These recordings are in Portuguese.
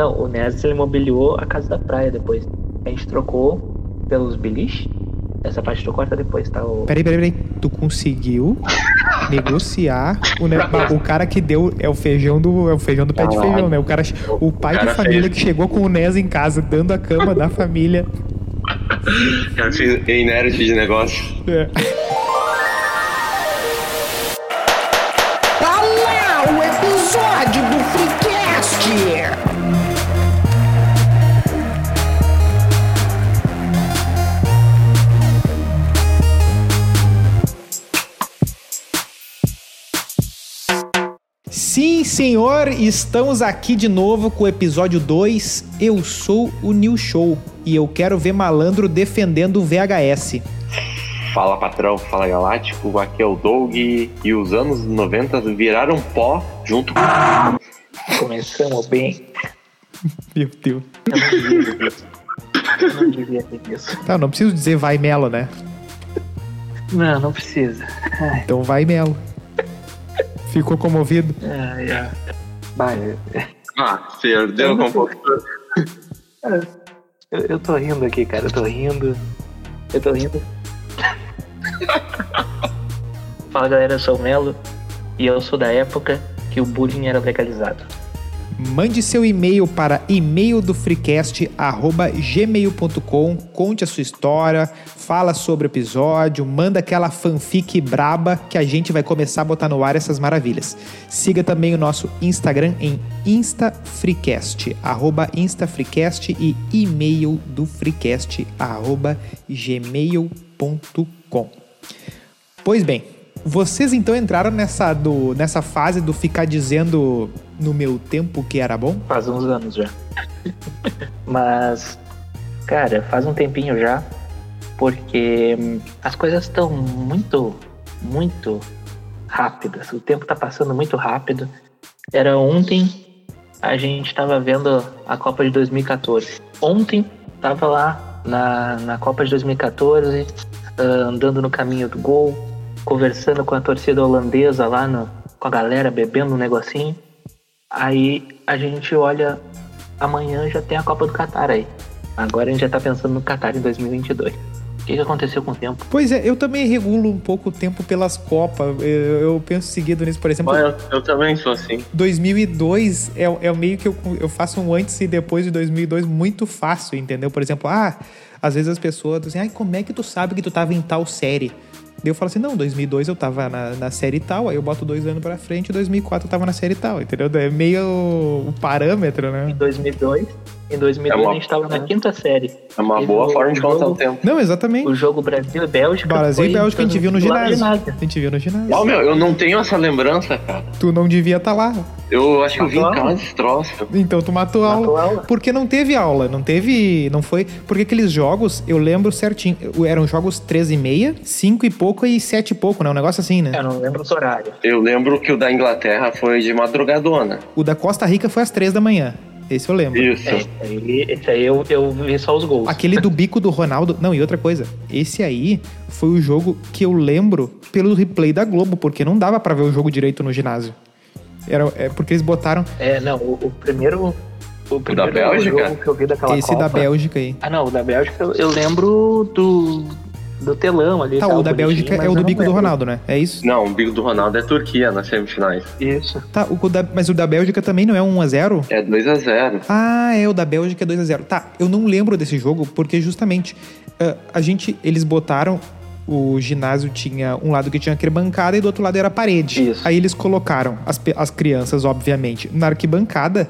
Não, o Nes ele mobiliou a casa da praia depois. A gente trocou pelos beliche. Essa parte tu corta depois, tá? O... Peraí, peraí, peraí. Tu conseguiu negociar o, ne- o cara que deu é o feijão do é o feijão do pé de feijão, né? O cara, o pai cara de família fez. que chegou com o Nes em casa, dando a cama da família. Cara, fiz em nerd de negócio. É. senhor, estamos aqui de novo com o episódio 2. Eu sou o New Show e eu quero ver malandro defendendo o VHS. Fala patrão, fala galáctico, aqui é o Doug e os anos 90 viraram pó junto com. Começamos bem. Meu Deus. Eu não devia ter isso. Eu não devia ter isso. Tá, não preciso dizer vai Melo, né? Não, não precisa. Ai, Então vai Melo. Ficou comovido? ai, ai. Vai, Ah, perdeu com um pouco. eu, eu tô rindo aqui, cara. Eu tô rindo. Eu tô rindo. Fala galera, eu sou o Melo e eu sou da época que o bullying era legalizado. Mande seu e-mail para e-mail do conte a sua história, fala sobre o episódio, manda aquela fanfic braba que a gente vai começar a botar no ar essas maravilhas. Siga também o nosso Instagram em instafreecast, arroba instafreecast e e-mail do freecast, arroba gmail.com. Pois bem, vocês então entraram nessa, do, nessa fase do ficar dizendo no meu tempo que era bom? Faz uns anos já. Mas, cara, faz um tempinho já, porque as coisas estão muito, muito rápidas. O tempo tá passando muito rápido. Era ontem, a gente tava vendo a Copa de 2014. Ontem, tava lá na, na Copa de 2014, ah, andando no caminho do gol, conversando com a torcida holandesa lá, no, com a galera, bebendo um negocinho. Aí a gente olha, amanhã já tem a Copa do Catar aí. Agora a gente já tá pensando no Catar em 2022. O que, que aconteceu com o tempo? Pois é, eu também regulo um pouco o tempo pelas Copas. Eu, eu penso seguido nisso, por exemplo, Eu, eu também sou assim. 2002 é, é o meio que eu, eu faço um antes e depois de 2002 muito fácil, entendeu? Por exemplo, ah, às vezes as pessoas dizem, ai, como é que tu sabe que tu tava em tal série? Daí eu falo assim, não, 2002 eu tava na, na série tal, aí eu boto dois anos pra frente, 2004 eu tava na série tal, entendeu? É meio o parâmetro, Em né? 2002, em 2002 É uma- a gente tava na quinta série. É uma E boa o- forma de contar o tempo. Não, exatamente. O jogo Brasil e Bélgica. Brasil e Bélgica a gente viu no lá ginásio. A gente viu no ginásio. Ó, meu, eu não tenho essa lembrança, cara. Tu não devia estar lá. Eu acho que eu vim em Matou casa desse troço. Então tu matou, Matou aula. aula. Porque não teve aula, não teve. Não foi. Porque aqueles jogos, eu lembro certinho. Eram jogos 13 e meia, 5 e pouco e 7 e pouco, né? Um negócio assim, né? Eu não lembro os horários. Eu lembro que o da Inglaterra foi de madrugadona. O da Costa Rica foi às 3 da manhã. Esse eu lembro. Isso. É, esse aí, esse aí eu, eu vi só os gols. Aquele do bico do Ronaldo. Não, e outra coisa. Esse aí foi o jogo que eu lembro pelo replay da Globo, porque não dava pra ver o jogo direito no ginásio. Era, é porque eles botaram É, não, o, o primeiro. O primeiro Bélgica? jogo que eu vi daquela esse Copa. da Bélgica aí. Ah, não, o da Bélgica eu, eu lembro do, do telão ali. Tá, tal, o da Bélgica é o eu do bico do. Ronaldo, né? É isso? Não, o bico do Ronaldo é Turquia nas semifinais. Isso. Tá, o da, mas o da Bélgica também não é um 1x0? É 2x0. Ah, é, o da Bélgica é 2x0. Tá, eu não lembro desse jogo porque justamente ah, a gente, eles botaram o ginásio tinha um lado que tinha arquibancada e do outro lado era parede. Isso. Aí eles colocaram as, as crianças, obviamente, na arquibancada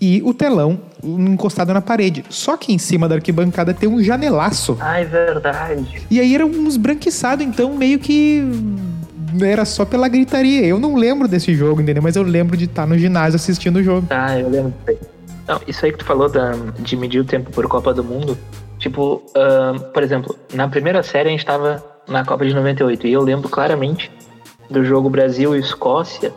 e o telão encostado na parede. Só que em cima da arquibancada tem um janelaço. Ah, é verdade. E aí era uns branquiçados, então meio que era só pela gritaria. Eu não lembro desse jogo, entendeu? Mas eu lembro de estar no ginásio assistindo o jogo. Tá, eu lembro. Não, isso aí que tu falou da, de medir o tempo por Copa do Mundo. Tipo, ahn, por exemplo, na primeira série a gente tava na Copa de 98 e eu lembro claramente do jogo Brasil e Escócia.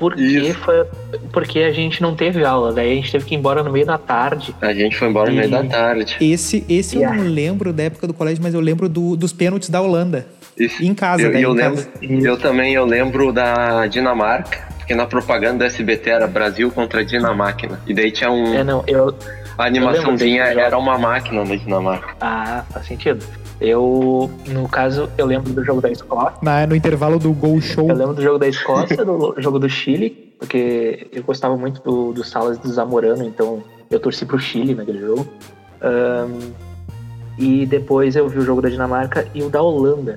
Porque, foi, porque a gente não teve aula, daí a gente teve que ir embora no meio da tarde. A gente foi embora no meio E- da tarde. Esse, esse eu Yeah. não lembro da época do colégio, mas eu lembro do- dos pênaltis da Holanda. Isso. Em casa, eu, daí, eu em lembro, casa. eu também eu lembro da Dinamarca, Porque na propaganda do SBT era Brasil contra Dinamáquina. E daí tinha um. É, não, eu. a animaçãozinha eu era uma máquina da Dinamarca. Ah, faz sentido. Eu, no caso, eu lembro do jogo da Escócia. Na, no intervalo do Gol Show. Eu lembro do jogo da Escócia, do jogo do Chile, porque eu gostava muito do, do Salas do Zamorano, então eu torci pro Chile naquele jogo. Ahn, e depois eu vi o jogo da Dinamarca e o da Holanda.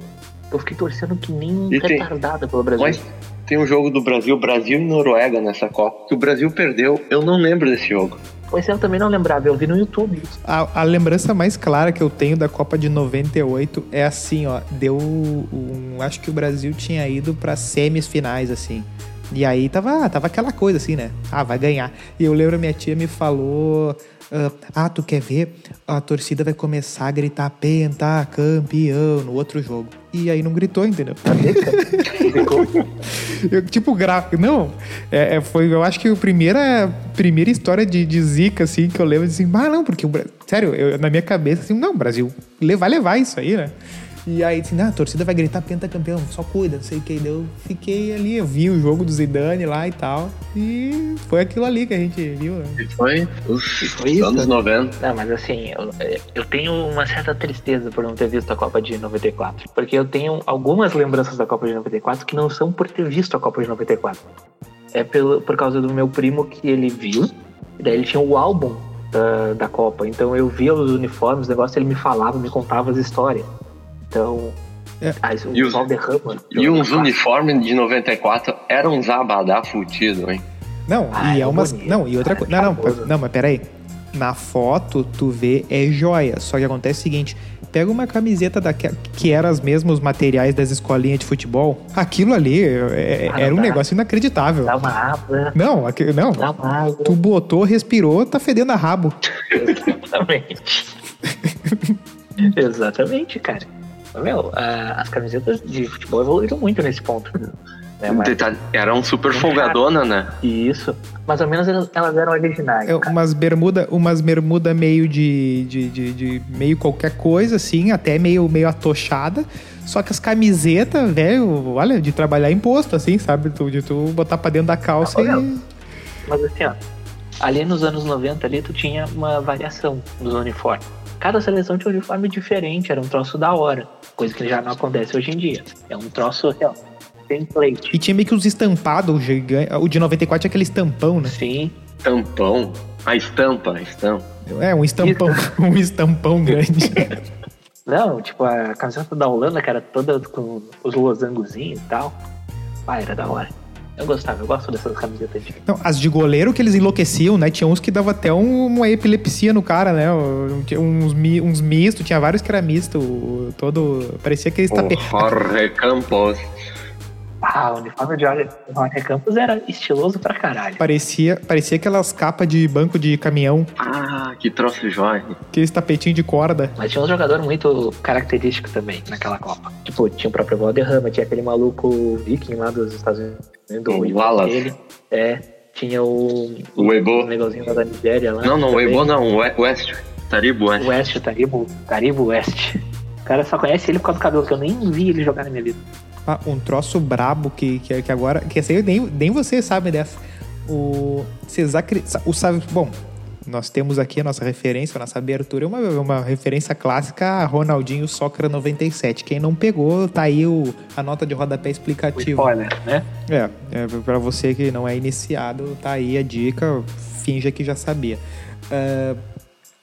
Eu fiquei torcendo que nem E tem- retardada pelo Brasil. Mas tem um jogo do Brasil, Brasil e Noruega nessa Copa, que o Brasil perdeu. Eu não lembro desse jogo. Pois eu também não lembrava, eu vi no YouTube. A, a lembrança mais clara que eu tenho da Copa de 98 é assim, ó. Deu um. Acho que o Brasil tinha ido pra semifinais, assim. E aí tava, tava aquela coisa assim, né? Ah, vai ganhar. E eu lembro minha tia me falou. Ah, Ah, tu quer ver? A torcida vai começar a gritar penta, campeão no outro jogo. E aí não gritou, entendeu? Eu, tipo, gra... Não, é, é, foi, eu acho que a primeira, primeira história de, de zica, assim, que eu lembro, assim, ah, não, porque o Bra- Sério, eu- na minha cabeça, assim, não, Brasil le- vai levar isso aí, né? E aí, assim, ah, a torcida vai gritar pentacampeão, só cuida, não sei o que. Daí Eu fiquei ali, eu vi o jogo do Zidane lá e tal. E foi aquilo ali que a gente viu, né? E foi os Foi isso? anos 90. Não, mas assim, eu, eu tenho uma certa tristeza por não ter visto a Copa de 94. Porque eu tenho algumas lembranças da Copa de 94 que não são por ter visto a Copa de 94. É pelo, por causa do meu primo que ele viu, daí ele tinha o álbum da, da Copa. Então eu via os uniformes, os negócios, ele me falava, me contava as histórias. Então. É. Ah, E os- Valderrama. E uns uniformes de 94 eram uns abadá fudido, hein? Não, Ah, e é é umas. bonito, Não, e outra coisa. Não, não, não, mas peraí. Na foto, tu vê, é joia. Só que acontece o seguinte: pega uma camiseta daquela que era os mesmos materiais das escolinhas de futebol. Aquilo ali é- Ah, era um dá. negócio inacreditável. Dá uma água, Não, aqui- não. dá uma água. Tu botou, respirou, tá fedendo a rabo. Exatamente. Exatamente, cara. Meu, a- as camisetas de futebol evoluíram muito nesse ponto. Né? Mas, Era um super folgadona, né? isso. Mais ou menos elas, elas eram originais. É, umas bermuda, umas bermuda meio de, de, de, de meio qualquer coisa, assim, até meio, meio atochada. Só que as camisetas, velho, olha, de trabalhar imposto, assim, sabe? Tu, de tu botar pra dentro da calça Ah, e. Mas assim, ó. Ali nos anos 90 ali tu tinha uma variação dos uniformes. Cada seleção tinha um uniforme diferente, era um troço da hora. Coisa que já não acontece hoje em dia. É um troço assim, ó, template. E tinha meio que os estampados, o gigante. O de 94 tinha aquele estampão, né? Sim. Tampão. A estampa, a estampa. É, um estampão, um estampão grande. Não, tipo, a camiseta da Holanda, que era toda com os losangozinhos e tal. Ah, era da hora. Eu gostava, eu gosto dessas camisetas. Não, as de goleiro que eles enlouqueciam, né? Tinha uns que dava até um- uma epilepsia no cara, né? Tinha Uns, uns mistos, tinha vários que era misto. Todo. Parecia que eles O tape... Jorge Campos. Ah, o uniforme de Jorge Campos era estiloso pra caralho. Parecia, parecia aquelas capas de banco de caminhão, Ah, que troço Jorge. aqueles tapetinhos de corda. Mas tinha um jogador muito característico também naquela Copa. Tipo, tinha o próprio Valderrama, tinha aquele maluco viking lá dos Estados Unidos. Do O Wallace. dele. É, tinha o... O Ebo. O negocinho lá da Nigéria lá. Não, não, o também. Ebo não, o We- West. Taribo West. West, Taribo, Taribo West. O cara só conhece ele por causa do cabelo, que eu nem vi ele jogar na minha vida. Ah, um troço brabo que, que, que agora. Que esse aí nem, nem vocês sabem dessa. O. Vocês acreditam. O sabe. Bom, nós temos aqui a nossa referência, a nossa abertura, uma, uma referência clássica a Ronaldinho Soccer 97. Quem não pegou, tá aí o, a nota de rodapé O explicativa. spoiler, né? É, é para você que não é iniciado, tá aí a dica, finja que já sabia. Ah,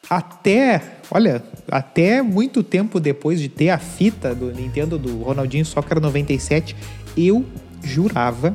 até, olha, até muito tempo depois de ter a fita do Nintendo do Ronaldinho Soccer 97, eu jurava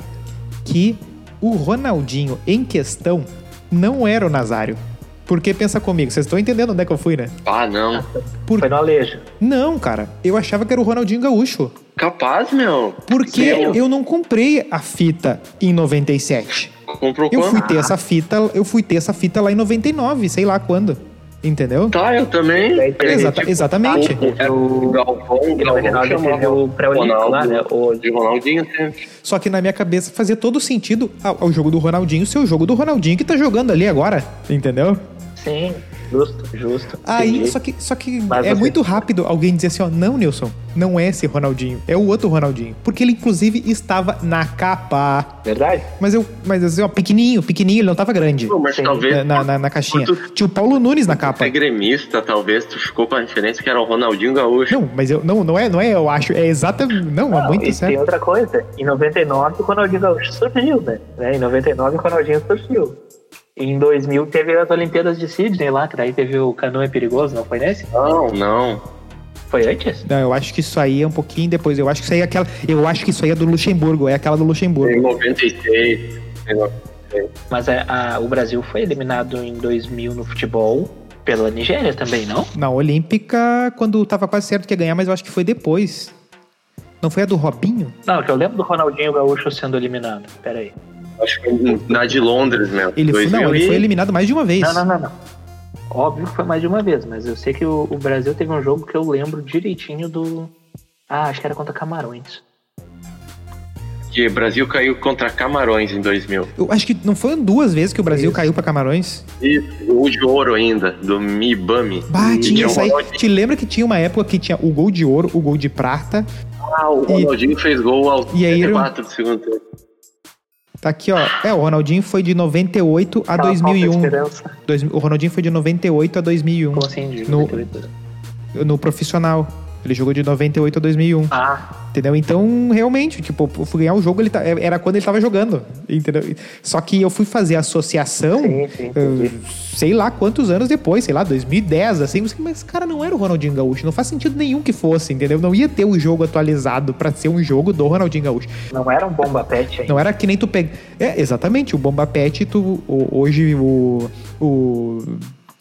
que o Ronaldinho em questão não era o Nazário. Porque pensa comigo, vocês estão entendendo onde é que eu fui, né? Ah, não. Por... Foi no Alejo. Não, cara, eu achava que era o Ronaldinho Gaúcho. Capaz, meu. Porque Sério? eu não comprei a fita em 97. Comprou Eu quando? fui ter essa fita, eu fui ter essa fita lá em 99, sei lá quando. Entendeu? Tá, eu também. Exata- tipo, exatamente. Era o Galvão, o Em Galvão 99 teve chamava o pré-olímpico lá, né? O- de Ronaldinho sempre. Só que na minha cabeça fazia todo sentido ao, ao jogo do Ronaldinho ser o jogo do Ronaldinho que tá jogando ali agora, entendeu? Sim. Justo, justo. Aí, só que, só que Mas é você- muito rápido alguém dizer assim, ó, não, Nilson, não é esse Ronaldinho, é o outro Ronaldinho. Porque ele, inclusive, estava na capa. Verdade? Mas eu, mas assim, ó, pequenininho, pequenininho, ele não tava grande. Pô, mas Sim. talvez Na, na, na caixinha. Quanto- Tinha o Paulo Nunes na tu capa. é gremista, talvez tu ficou com a referência que era o Ronaldinho Gaúcho. Não, mas eu não, não é, não é, eu acho, é exatamente, não, é Não, muito e tem sério. outra coisa. Em 99 o Ronaldinho Gaúcho surgiu, né? Né? Em 99 o Ronaldinho surgiu. Em 2000 teve as Olimpíadas de Sydney lá, que daí teve o canoa perigoso, não foi nesse? Não, não. Foi antes? Não, eu acho que isso aí é um pouquinho depois. Eu acho que isso aí é aquela, eu acho que isso aí é do Luxemburgo, é aquela do Em Luxemburgo. 96. em 96. Mas a- a- o Brasil foi eliminado em 2000 no futebol pela Nigéria também, não? Na Olímpica, quando tava quase certo que ia ganhar, mas eu acho que foi depois. Não foi a do Robinho? Não, que eu lembro do Ronaldinho Gaúcho sendo eliminado. Pera aí. Acho que foi na de Londres mesmo. Ele foi, não, 2000 ele e- foi eliminado mais de uma vez. Não, não, não, não. Óbvio que foi mais de uma vez, mas eu sei que o, o Brasil teve um jogo que eu lembro direitinho do. Ah, acho que era contra Camarões. Que o Brasil caiu contra Camarões em 2000. Eu acho que não foram duas vezes que o Brasil Isso. caiu pra Camarões. E o de ouro ainda, do Mibami. Bah, tinha isso aí. Te lembra que tinha uma época que tinha o gol de ouro, o gol de prata. Ah, o E- Ronaldinho fez gol aos E aí, 34 do segundo tempo. Tá aqui, ó. É, o Ronaldinho foi de 98 a Aquela falta de 2001. esperança. Dois- o Ronaldinho foi de 98 a 2001. Como assim? De No- 98? No profissional. Ele jogou de 98 a 2001. Ah, Entendeu? Então, realmente, tipo, eu fui ganhar o jogo, ele tá- era quando ele tava jogando. Entendeu? Só que eu fui fazer a associação, sim, sim, eh, sei lá quantos anos depois, sei lá, 2010, assim, mas cara não era o Ronaldinho Gaúcho. Não faz sentido nenhum que fosse, entendeu? Não ia ter o jogo atualizado pra ser um jogo do Ronaldinho Gaúcho. Não era um bomba pet ainda. Não era que nem tu pega. É, exatamente, o Bomba Pet, tu, hoje o. o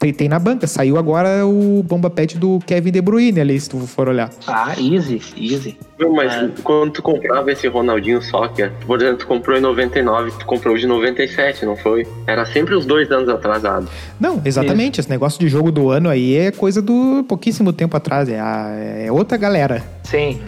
tem, tem na banca. Saiu agora o Bomba Pet do Kevin De Bruyne ali, se tu for olhar. Ah, easy, easy. Não, mas Ah. quando tu comprava esse Ronaldinho Soccer, por exemplo, tu comprou em 99, tu comprou de 97, não foi? Era sempre os dois anos atrasados. Não, exatamente. Esse negócio de jogo do ano aí é coisa do pouquíssimo tempo atrás. É, a- é outra galera. Sim.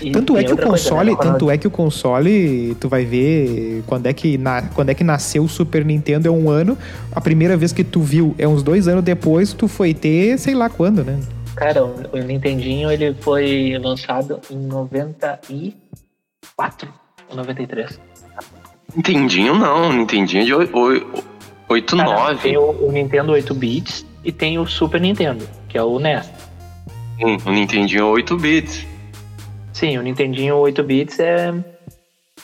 E Tanto é que o outra coisa, console, né? tanto é que o console, tu vai ver quando é que na, quando é que nasceu o Super Nintendo é um ano. A primeira vez que tu viu é uns dois anos depois, tu foi ter, sei lá quando, né? Cara, o, o Nintendinho ele foi lançado em 94 ou 93. Nintendinho não, Nintendinho de 8, Cara, 9. Tem o, o Nintendo 8 bits e tem o Super Nintendo, que é o NES. Sim, o Nintendinho 8 bits. Sim, o Nintendinho 8 bits é,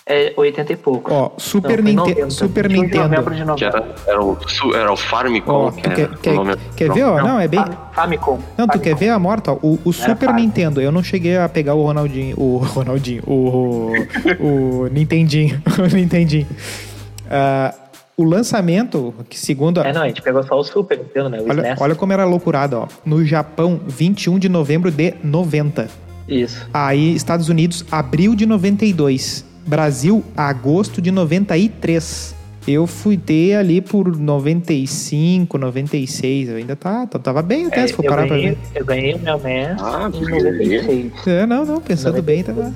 é 80 e pouco. Ó, Super, Não, Ninte 90, Super 21 de Nintendo. novembro de Que 90. era, era, o, era o Farmicom, Ó, que era quer, quer, o nome. quer ver, ó? Não, é bem. Fam- Famicom. Não, tu Famicom. quer ver a morta? O, o Super. Nintendo, eu não cheguei a pegar o Ronaldinho. O Ronaldinho. O, o Nintendinho. O Nintendinho. Ah, o lançamento, que segundo. a- É, não, a gente pegou só o Super Nintendo, né? O olha, SNES. olha como era loucurado, ó. No Japão, 21 de novembro de 90. Isso. Aí, Estados Unidos, abril de 92. Brasil, agosto de 93. Eu fui ter ali por 95, 96. Eu ainda tá, tá- tava bem até, É, se for parar pra ganhei, ver. eu ganhei o meu NES Ah, em beleza. 96. É, não, não, pensando bem, tava.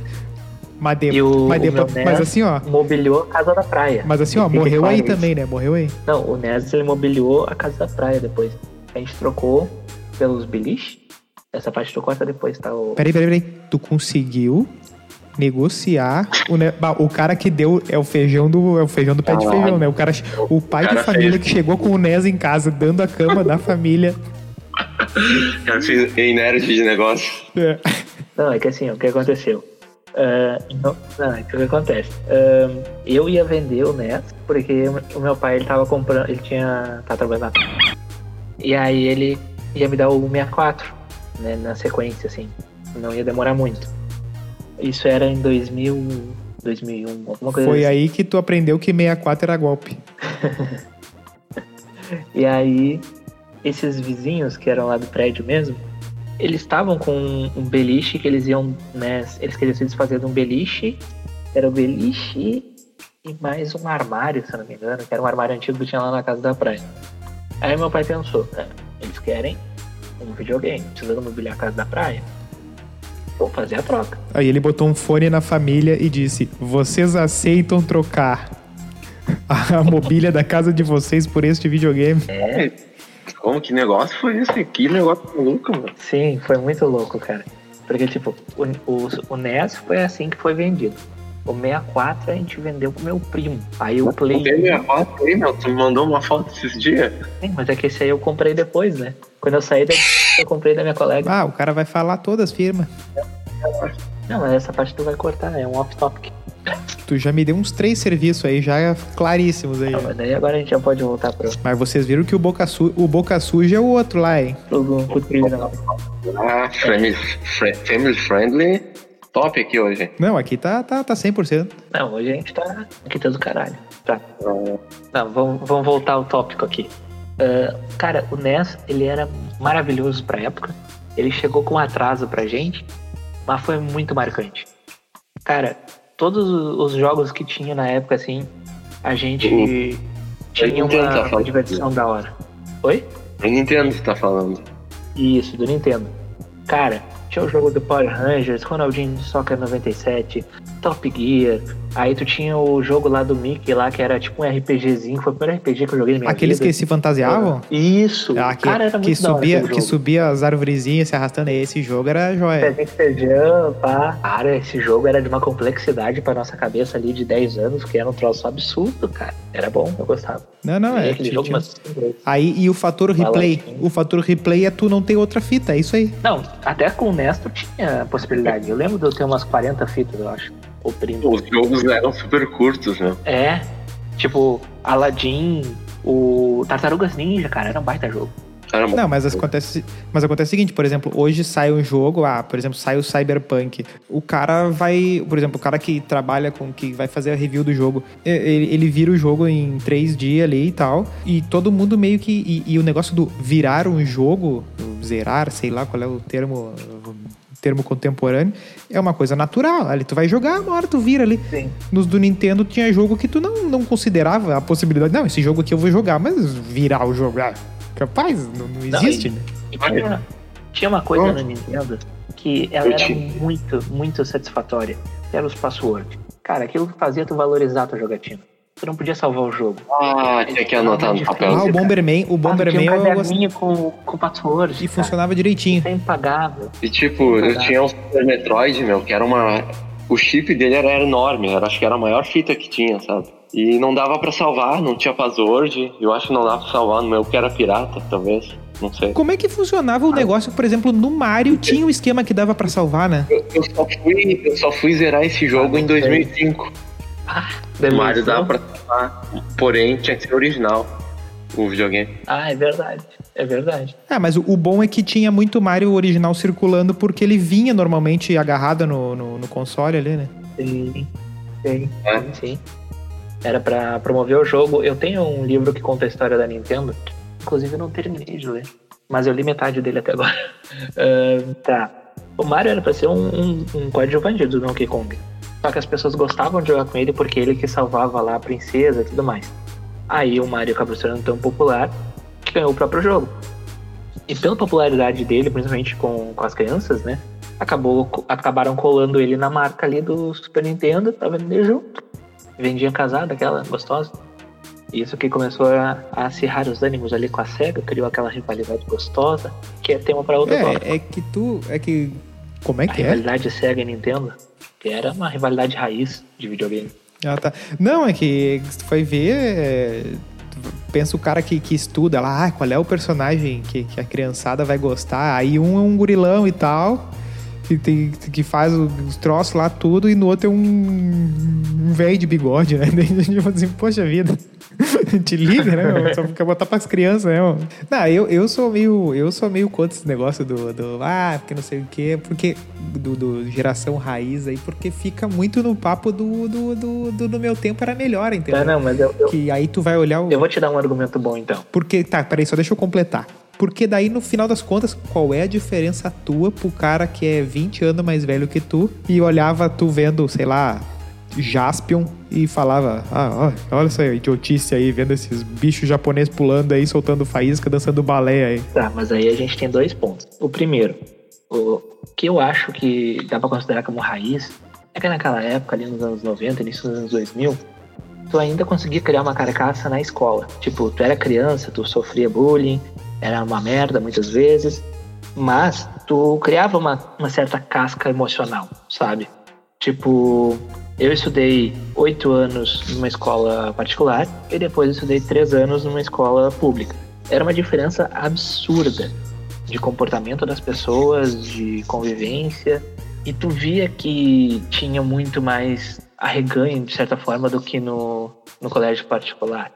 Mas, de, o- mas, de- mas assim, ó. Mobiliou a Casa da Praia. Mas assim, ó, morreu aí isso. também, né? Morreu aí. Não, o NES ele mobiliou a Casa da Praia depois. A gente trocou pelos beliche. Essa parte tu corta depois, tá? O... Peraí, peraí, peraí. Tu conseguiu negociar o, ne- bah, o cara que deu é o feijão do é o feijão do pé de Caralho. feijão, né? O cara, o pai cara de família fez. que chegou com o NES em casa, dando a cama da família. O cara fez inércio de negócio. É. Não, é que assim, o que aconteceu? Ah, não, não, é que o que acontece? Ah, eu ia vender o NES porque o meu pai ele tava comprando, ele tinha. tá trabalhando na- E aí ele ia me dar o 64, né? Na sequência, assim. Não ia demorar muito. Isso era em 2000, 2001, alguma coisa Foi assim. aí que tu aprendeu que 64 era golpe. E aí, esses vizinhos que eram lá do prédio mesmo, eles estavam com um beliche que eles iam, né? Eles queriam se desfazer de um beliche. Era o beliche e mais um armário, se eu não me engano, que era um armário antigo que tinha lá na casa da praia. Aí meu pai pensou, cara, eles querem um videogame, precisando mobiliar a casa da praia. Vou fazer a troca. Aí ele botou um fone na família e disse: Vocês aceitam trocar a mobília da casa de vocês por este videogame? É. Como que negócio foi esse? Que negócio maluco, mano. Sim, foi muito louco, cara. Porque, tipo, o, o, o NES foi assim que foi vendido. O 64 a gente vendeu pro meu primo. Aí o Play. Minha foto aí, meu. Tu me mandou uma foto esses dias? Sim, mas é que esse aí eu comprei depois, né? Quando eu saí da eu comprei da minha colega. Ah, o cara vai falar todas as firmas. Não, mas essa parte tu vai cortar, é um off-topic. Tu já me deu uns três serviços aí, já claríssimos aí. Não, mas daí agora a gente já pode voltar pro, Mas vocês viram que o Boca, Su... o Boca Suja é o outro lá, hein? pro, pro criminal. Ah, family, fri- family friendly. Top aqui hoje. Não, aqui tá, tá, tá 100%. Não, hoje a gente tá aqui tá do caralho. Tá. Não, vamos, vamos voltar ao tópico aqui. Ah, cara, o NES, ele era maravilhoso pra época. Ele chegou com atraso pra gente, mas foi muito marcante. Cara, todos os jogos que tinha na época, assim, a gente Uhum. tinha entendo, tá uma, uma diversão da hora. Oi? Eu Nintendo que tá falando. Isso, do Nintendo. Cara, tinha o jogo do Power Rangers, Ronaldinho Soccer 97, Top Gear. Aí tu tinha o jogo lá do Mickey lá, que era tipo um RPGzinho, foi o primeiro RPG que eu joguei na minha Aqueles vida. que se fantasiavam? Isso! Ah, que, cara, era que muito hora subia, que subia as arvorezinhas se arrastando. Esse jogo era joia. Feijão, pá. Cara, esse jogo era de uma complexidade pra nossa cabeça ali de 10 anos, que era um troço absurdo, cara. Era bom, eu gostava. Não, não, é. aquele jogo, mas... Aí, e o fator replay. O fator replay é tu não ter outra fita, é isso aí. Não, até com o Nestor tinha possibilidade. Eu lembro de eu ter umas 40 fitas, eu acho. Ou 30. Os jogos eram super curtos, né? É, tipo, Aladdin, o Tartarugas Ninja, cara, era um baita jogo. Não, mas acontece, mas acontece o seguinte, por exemplo, hoje sai um jogo, ah, por exemplo, sai o Cyberpunk. O cara vai, por exemplo, o cara que trabalha com, que vai fazer a review do jogo, ele, ele vira o jogo em três dias ali e tal, e todo mundo meio que, e, e o negócio do virar um jogo, zerar, sei lá qual é o termo, termo contemporâneo, é uma coisa natural. Ali tu vai jogar, uma hora tu vira ali. Sim. Nos do Nintendo tinha jogo que tu não, não considerava a possibilidade. Não, esse jogo aqui eu vou jogar, mas virar o jogo. Ah, capaz, não, não Não, existe, e- né? E tinha, tinha uma coisa Hum. no Nintendo que ela Eu era tinha. muito, muito satisfatória. Que era os passwords. Cara, aquilo fazia tu valorizar a tua jogatina. Tu não podia salvar o jogo. Ah, tinha que anotar no papel. Ah, o. Bomberman, o Ah, Bomberman tinha um eu com, com passwords. e cara. funcionava direitinho. Isso é impagável. E tipo, eu tinha um Super Metroid, meu, que era uma. O chip dele era enorme, era, acho que era a maior fita que tinha, sabe? E não dava pra salvar, não tinha password. Eu acho que não dava pra salvar no meu, que era pirata, talvez. Não sei. Como é que funcionava o negócio, por exemplo, no Mario tinha um esquema que dava pra salvar, né? Eu, eu só fui, eu só fui zerar esse jogo Ah, em não sei. 2005. O Mario dava pra salvar, porém tinha que ser original o videogame. Ah, é verdade. É verdade. Ah, mas o, o bom é que tinha muito Mario original circulando porque ele vinha normalmente agarrado no, no, no console ali, né? Sim, sim, É. sim, sim. Era pra promover o jogo. Eu tenho um livro que conta a história da Nintendo. Inclusive, eu não terminei de ler. Mas eu li metade dele até agora. Ahn, tá. O Mario era pra ser um, um, um coadjuvante do Donkey Kong. Só que as pessoas gostavam de jogar com ele porque ele que salvava lá a princesa e tudo mais. Aí o Mario acabou se tornando tão popular que ganhou o próprio jogo. E pela popularidade dele, principalmente com, com as crianças, né? Acabou, acabaram colando ele na marca ali do Super Nintendo pra vender junto. Vendia casada, aquela gostosa. Isso que começou a, a acirrar os ânimos ali com a SEGA, criou aquela rivalidade gostosa, que é tema pra outra. É, é que tu. É que. Como é A que é? rivalidade SEGA e Nintendo, que era uma rivalidade raiz de videogame. Ah, tá. Não, é que tu vai ver. é, Pensa o cara que, que estuda lá, ah, qual é o personagem que, que a criançada vai gostar. Aí um é um gurilão e tal, que, tem, que faz os troços lá tudo, e no outro é um, um velho de bigode, né? Daí a gente fala assim, poxa vida. Te liga, né? Só fica botar pras crianças, né? Não, eu, eu sou meio. Eu sou meio contra esse negócio do, do ah, porque não sei o quê, porque. Do, do geração raiz aí, porque fica muito no papo do, do, do, do no meu tempo era melhor, entendeu? Tá, não, mas eu, eu, Que aí tu vai olhar o. eu vou te dar um argumento bom então. Porque, tá, peraí, só deixa eu completar. Porque daí, no final das contas, qual é a diferença tua pro cara que é 20 anos mais velho que tu e olhava tu vendo, sei lá, Jaspion e falava: Ah, olha essa idiotice aí, vendo esses bichos japoneses pulando aí, soltando faísca, dançando balé aí. Tá, mas aí a gente tem dois pontos. O primeiro, o que eu acho que dá pra considerar como raiz, é que naquela época, ali nos anos 90, início dos anos 2000, tu ainda conseguia criar uma carcaça na escola. Tipo, tu era criança, tu sofria bullying, era uma merda muitas vezes, mas tu criava uma, uma certa casca emocional, sabe? Tipo, eu estudei oito anos numa escola particular e depois estudei três anos numa escola pública. Era uma diferença absurda de comportamento das pessoas, de convivência, e tu via que tinha muito mais arreganho, de certa forma, do que no, no colégio particular.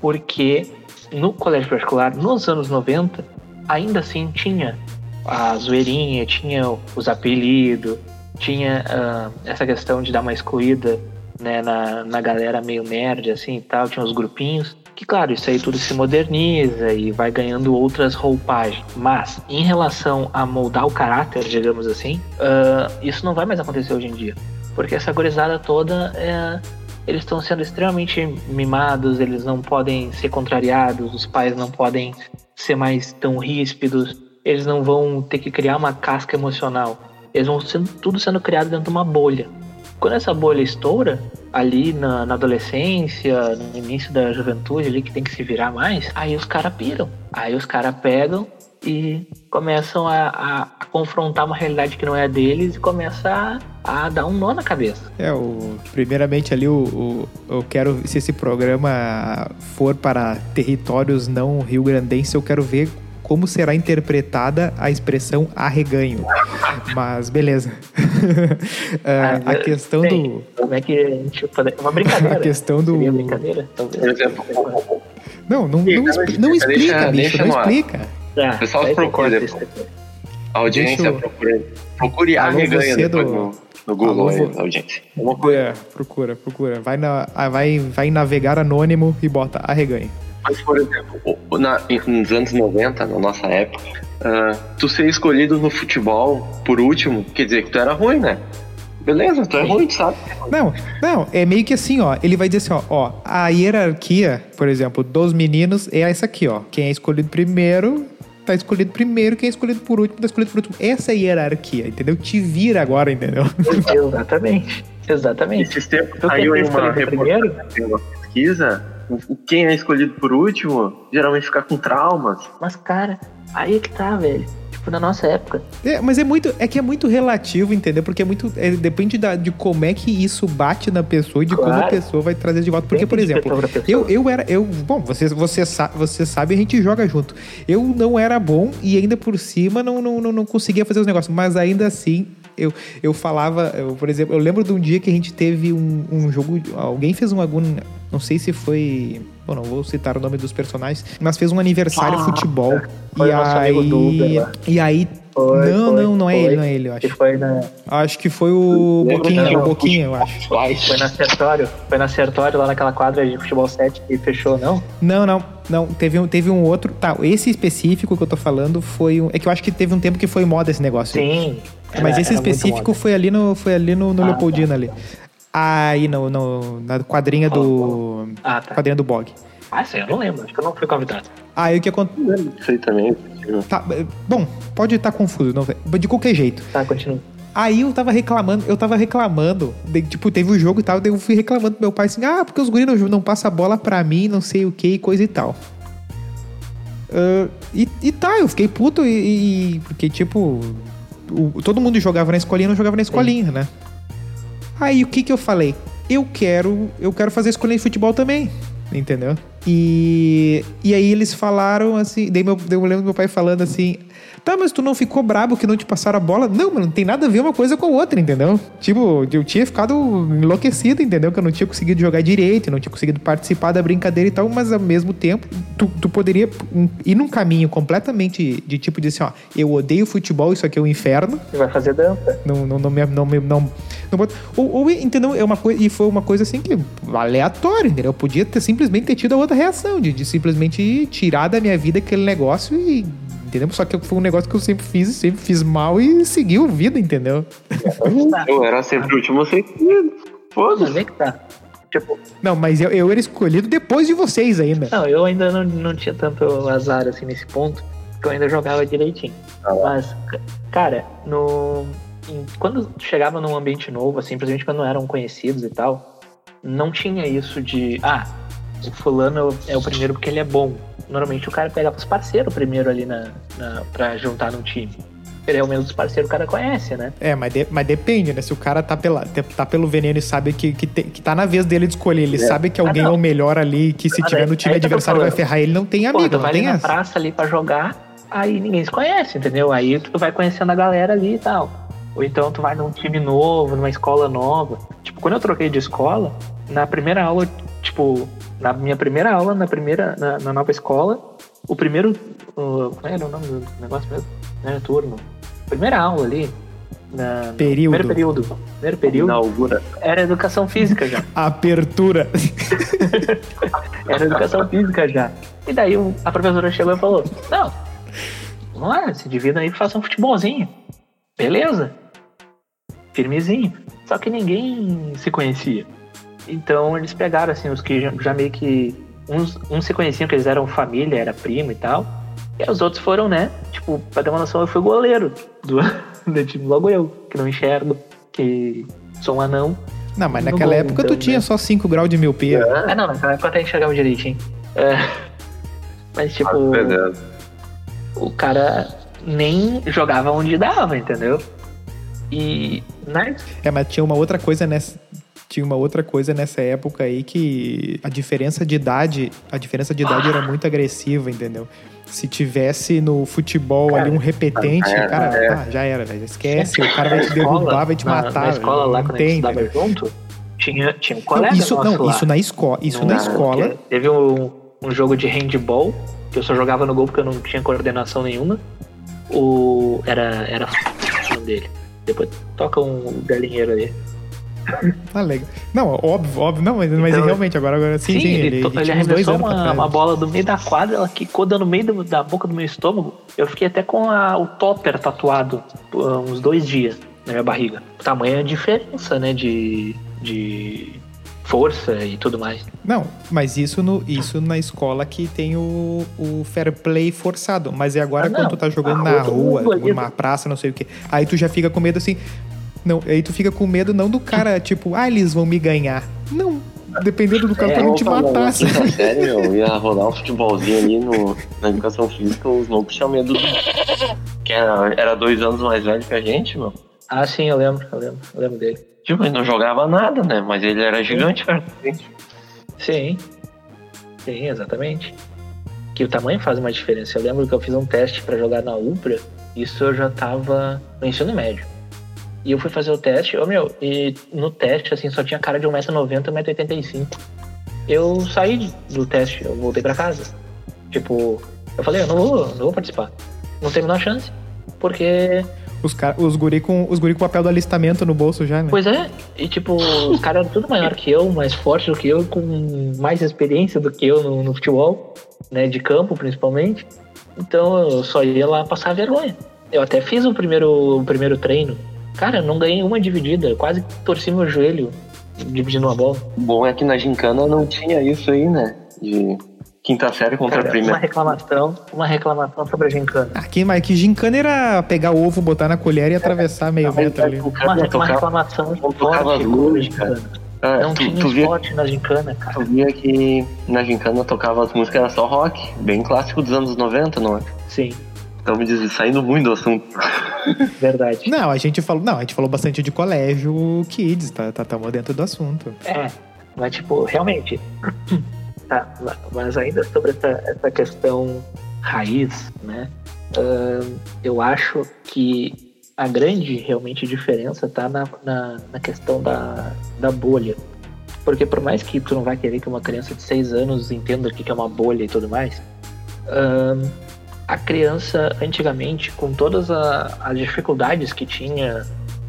Porque no colégio particular, nos anos 90, ainda assim tinha a zoeirinha, tinha os apelidos, tinha uh, essa questão de dar uma excluída né, na, na galera meio nerd, assim e tal, tinha os grupinhos. Que claro, isso aí tudo se moderniza e vai ganhando outras roupagens. Mas, em relação a moldar o caráter, digamos assim, uh, isso não vai mais acontecer hoje em dia. Porque essa gorizada toda, é, eles estão sendo extremamente mimados, eles não podem ser contrariados, os pais não podem ser mais tão ríspidos, eles não vão ter que criar uma casca emocional. Eles vão sendo tudo sendo criado dentro de uma bolha. Quando essa bolha estoura, ali na, na, adolescência, no início da juventude, ali que tem que se virar mais, aí os caras piram. Aí os caras pegam e começam a, a, a, confrontar uma realidade que não é deles e começa a, a, dar um nó na cabeça. É, o, primeiramente ali o, o, eu quero, se esse programa for para territórios não rio-grandenses, eu quero ver como será interpretada a expressão arreganho. Mas beleza. uh, a questão do. Como é que a gente pode. Uma brincadeira. a questão do. Seria brincadeira? Talvez. Por exemplo, não, não, não, expli não explica, deixa, bicho, deixa não explica. Ah, pessoal procura depois. A audiência eu... procura. Procure arreganho depois do... no, no Google Alô, aí, audiência. É, procura, procura. Vai, na, ah, vai, vai navegar anônimo e bota arreganho. Mas, por exemplo, na, nos anos 90, na nossa época, uh, tu ser escolhido no futebol por último, quer dizer que tu era ruim, né? Beleza, tu é ruim, sabe? Não, não, é meio que assim, ó. Ele vai dizer assim, ó, ó, a hierarquia, por exemplo, dos meninos é essa aqui, ó. Quem é escolhido primeiro tá escolhido primeiro, quem é escolhido por último tá escolhido por último. Essa é a hierarquia, entendeu? Te vira agora, entendeu? Exatamente. Exatamente. Esses tempos saiu aí uma, uma pesquisa quem é escolhido por último geralmente fica com traumas. Mas, cara, aí é que tá, velho. Tipo, na nossa época. É, mas é muito. É que é muito relativo, entendeu? Porque é muito. É, depende da, de como é que isso bate na pessoa e de claro. como a pessoa vai trazer de volta. Porque, por exemplo, eu, eu era. Eu, bom, você, você, você sabe, a gente joga junto. Eu não era bom e ainda por cima não, não, não, não conseguia fazer os negócios. Mas ainda assim, eu, eu falava, eu, por exemplo, eu lembro de um dia que a gente teve um, um jogo. Alguém fez um algum. Não sei se foi. Bom, não vou citar o nome dos personagens, mas fez um aniversário ah, futebol. É. Foi e aí. Duda, e aí. Foi, não, foi, não, não é foi, ele, não é ele, eu acho. Que foi na... Acho que foi o Boquinha, o Boquinha, eu acho. Foi na Sertório, foi na Sertório, lá naquela quadra de futebol 7 e fechou, não? Não, não, não. Teve um, teve um outro. Tá, esse específico que eu tô falando foi um. É que eu acho que teve um tempo que foi moda esse negócio. Sim. Mas esse específico foi ali no, foi ali no, no ah, Leopoldina tá. ali. Aí no, no, na quadrinha do. Ah, tá. Quadrinha do Bog. Ah, sim, eu não lembro, acho que eu não fui convidado. Aí o que aconteceu? Sei também. Tá, bom, pode estar tá confuso, não, de qualquer jeito. Tá, continua. Aí eu tava reclamando, eu tava reclamando, de, tipo, teve o um jogo e tal, daí eu fui reclamando pro meu pai assim, ah, porque os guris não, não passam a bola pra mim, não sei o que, coisa e tal. Uh, e, e, tá, eu fiquei puto e, e porque, tipo, o, todo mundo jogava na escolinha, não jogava na escolinha, Sim. né? Aí o que que eu falei? Eu quero, eu quero fazer escolinha de futebol também, entendeu? E, e aí eles falaram assim, daí meu, eu lembro meu pai falando assim, Tá, mas tu não ficou brabo que não te passaram a bola? Não, mas não tem nada a ver uma coisa com a outra, entendeu? Tipo, eu tinha ficado enlouquecido, entendeu? Que eu não tinha conseguido jogar direito, não tinha conseguido participar da brincadeira e tal, mas ao mesmo tempo, tu, tu poderia ir num caminho completamente de tipo de assim, ó, eu odeio futebol, isso aqui é o um inferno. E vai fazer dança. Não, não, não, me, não, me, não, não, ou, ou, entendeu? É uma coisa, e foi uma coisa assim que aleatória, entendeu? Eu podia ter simplesmente ter tido a outra reação, de, de simplesmente tirar da minha vida aquele negócio e entendeu? Só que foi um negócio que eu sempre fiz, sempre fiz mal e seguiu a vida, entendeu? Eu era sempre o último sentido. Foda-se. é que tá. Tipo... Não, mas eu, eu era escolhido depois de vocês ainda. Não, eu ainda não, não tinha tanto azar assim nesse ponto, porque eu ainda jogava direitinho. Ah, mas, cara, no. Quando chegava num ambiente novo, assim, principalmente quando não eram conhecidos e tal, não tinha isso de, ah, o fulano é o primeiro porque ele é bom normalmente o cara pegava os parceiros primeiro ali na, na, pra juntar no time. Ele é o mesmo dos parceiros que o cara conhece, né? É, mas, de- mas depende, né? Se o cara tá, pela, tá pelo veneno e sabe que, que, te- que tá na vez dele de escolher, ele sabe que alguém é, não. o melhor ali, que se Ah, tiver daí- no time tô adversário vai ferrar ele, não tem Pô, amigo, tu não vai ali tem na essa. praça ali pra jogar, aí ninguém se conhece, entendeu? Aí tu vai conhecendo a galera ali e tal. Ou então tu vai num time novo, numa escola nova. Tipo, quando eu troquei de escola, na primeira aula, tipo, na minha primeira aula, na primeira, na, na nova escola, o primeiro. Uh, como era o nome do negócio mesmo? Não era turno. Primeira aula ali. Na, Período. Primeiro período. Primeiro período Inaugura. era educação física já. Apertura. Era educação física já. E daí a professora chegou e falou: Não, vamos lá, se dividam aí e façam um futebolzinho. Beleza. Firmezinho. Só que ninguém se conhecia. Então eles pegaram assim os que já, já meio que. Uns, uns se conheciam que eles eram família, era primo e tal. E os outros foram, né? Tipo, pra ter uma noção, eu fui goleiro do, do time, logo eu, que não enxergo, que sou um anão. Não, mas naquela gol, época tu então, tinha né? só 5 graus de miopia. Ah, não, naquela época eu até enxergava direitinho. É, mas, tipo, Beleza. o cara nem jogava onde dava, entendeu? E na É, mas tinha uma outra coisa nessa. Tinha uma outra coisa nessa época aí que a diferença de idade, a diferença de idade era muito agressiva, entendeu? Se tivesse no futebol ali um repetente, é, cara, é. ah, já era, velho. Esquece, o cara vai na te derrubar, escola- vai te na- matar. Na escola velho. lá, não quando a gente tem, estudava velho. junto, tinha, tinha um Não, colega isso, nosso não, lá. isso na escola, isso na Não, escola. porque Teve um, um jogo de handball, que eu só jogava no gol porque eu não tinha coordenação nenhuma. O, era, era dele. Depois toca um galinheiro ali. Ah, legal. Não, óbvio, óbvio, não, mas, mas Então, realmente, agora, agora sim, sim, ele, ele, ele ele arremessou uma, uma bola do meio da quadra, ela quicou dando no meio do- da boca do meu estômago. Eu fiquei até com a- o topper tatuado uns dois dias na minha barriga. Tamanha diferença, né, de, de força e tudo mais. Não, mas isso, no, isso na escola que tem o, o fair play forçado. Mas é agora Ah, quando tu tá jogando Ah, na rua, numa praça, não sei o quê. Aí tu já fica com medo assim. Não, aí tu fica com medo não do cara, tipo, ah, eles vão me ganhar. Não. Dependendo do cara, É, podem te matar. Quinta série, meu, ia rolar um futebolzinho ali no, na educação física, os loucos tinham medo do. Que era, era dois anos mais velho que a gente, meu. Ah, sim, eu lembro, eu lembro, eu lembro dele. Tipo, ele não jogava nada, né? Mas ele era gigante, cara. Sim. Sim, exatamente. Que o tamanho faz uma diferença. Eu lembro que eu fiz um teste pra jogar na Ubra, isso eu já tava no ensino médio. E eu fui fazer o teste, ô meu, e no teste, assim, só tinha cara de 1,90m, 1,85m. Eu saí do teste, eu voltei pra casa. Tipo, eu falei, eu não vou, não vou participar. Não tem a menor chance. Porque Os, cara, os, guri com, os guri com o papel do alistamento no bolso já, né? Pois é, e tipo, os caras eram tudo maior que eu, mais forte do que eu, com mais experiência do que eu no, no futebol, né, de campo principalmente. Então eu só ia lá passar vergonha. Eu até fiz o primeiro, o primeiro treino. Cara, eu não ganhei uma dividida, eu quase torci meu joelho dividindo uma bola. O bom é que na gincana não tinha isso aí, né? De quinta série contra Cara, a uma primeira. reclamação, uma reclamação sobre a gincana. Aqui, mas que gincana era pegar o ovo, botar na colher e atravessar meio metro ali. Uma, uma tocava, reclamação não tocava forte luz, cara. gincana. Ah, Não tu, tinha tu via, esporte na gincana, cara. tu via que na gincana tocava as músicas, era só rock, bem clássico dos anos 90, não é? Sim, Então me diz, saindo muito do assunto. verdade. Não, a gente falou, não, a gente falou bastante de colégio kids, tá, tá, tamo dentro do assunto. É, mas tipo, realmente. tá, mas ainda sobre essa, essa questão raiz, né? ahn, eu acho que a grande realmente diferença tá na, na, na questão da, da bolha. Porque por mais que tu não vai querer que uma criança de 6 anos entenda o que que é uma bolha e tudo mais, ahn, a criança antigamente, com todas a- as dificuldades que tinha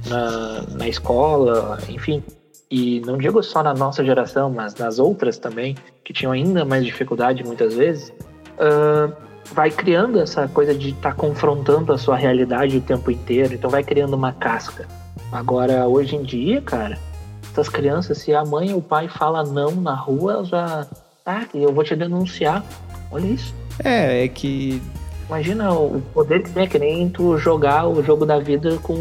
na, na escola, enfim, e não digo só na nossa geração, mas nas outras também, que tinham ainda mais dificuldade muitas vezes, ahn, vai criando essa coisa de estar confrontando a sua realidade o tempo inteiro, então vai criando uma casca. Agora, hoje em dia, cara, essas crianças, se a mãe ou o pai fala não na rua, já. Tá, eu vou te denunciar. Olha isso. É, é que. Imagina o poder que tem, é que nem tu jogar o jogo da vida com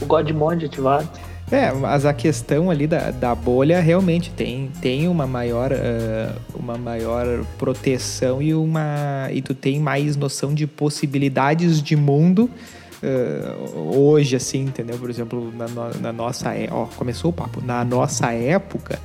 o God Mode ativado. É, mas a questão ali da, da bolha realmente tem, tem uma maior uh, uma maior proteção e uma e tu tem mais noção de possibilidades de mundo uh, hoje assim, entendeu? Por exemplo, na, na nossa ó, começou o papo na nossa época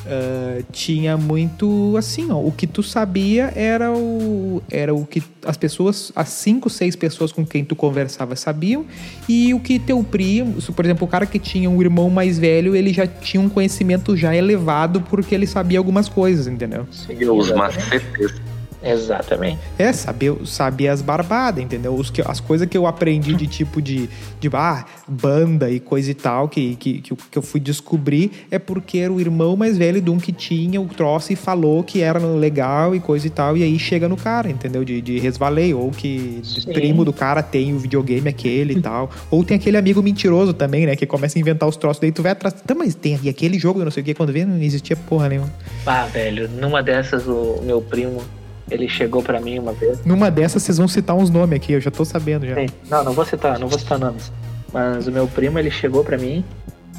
Uh, tinha muito assim, ó, o que tu sabia era o era o que as pessoas, as cinco, seis pessoas com quem tu conversava sabiam e o que teu primo, por exemplo, o cara que tinha um irmão mais velho, ele já tinha um conhecimento já elevado porque ele sabia algumas coisas, entendeu? Sim, os macetes. Exatamente. É, saber, saber as barbadas, entendeu? Os que, as coisas que eu aprendi de tipo de, de ah, banda e coisa e tal, que, que, que eu fui descobrir, é porque era o irmão mais velho de um que tinha o troço e falou que era legal e coisa e tal, e aí chega no cara, entendeu? De, de resvaleio, ou que primo do cara tem o videogame aquele e tal. Ou tem aquele amigo mentiroso também, né? Que começa a inventar os troços, daí tu vai atrás. Tá, mas tem e aquele jogo, eu não sei o que, quando vê, não existia porra nenhuma. Ah, velho, numa dessas o meu primo ele chegou para mim uma vez. Numa dessas vocês vão citar uns nomes aqui, eu já tô sabendo já. Sim. Não, não vou citar, não vou citar nomes. Mas o meu primo, ele chegou para mim,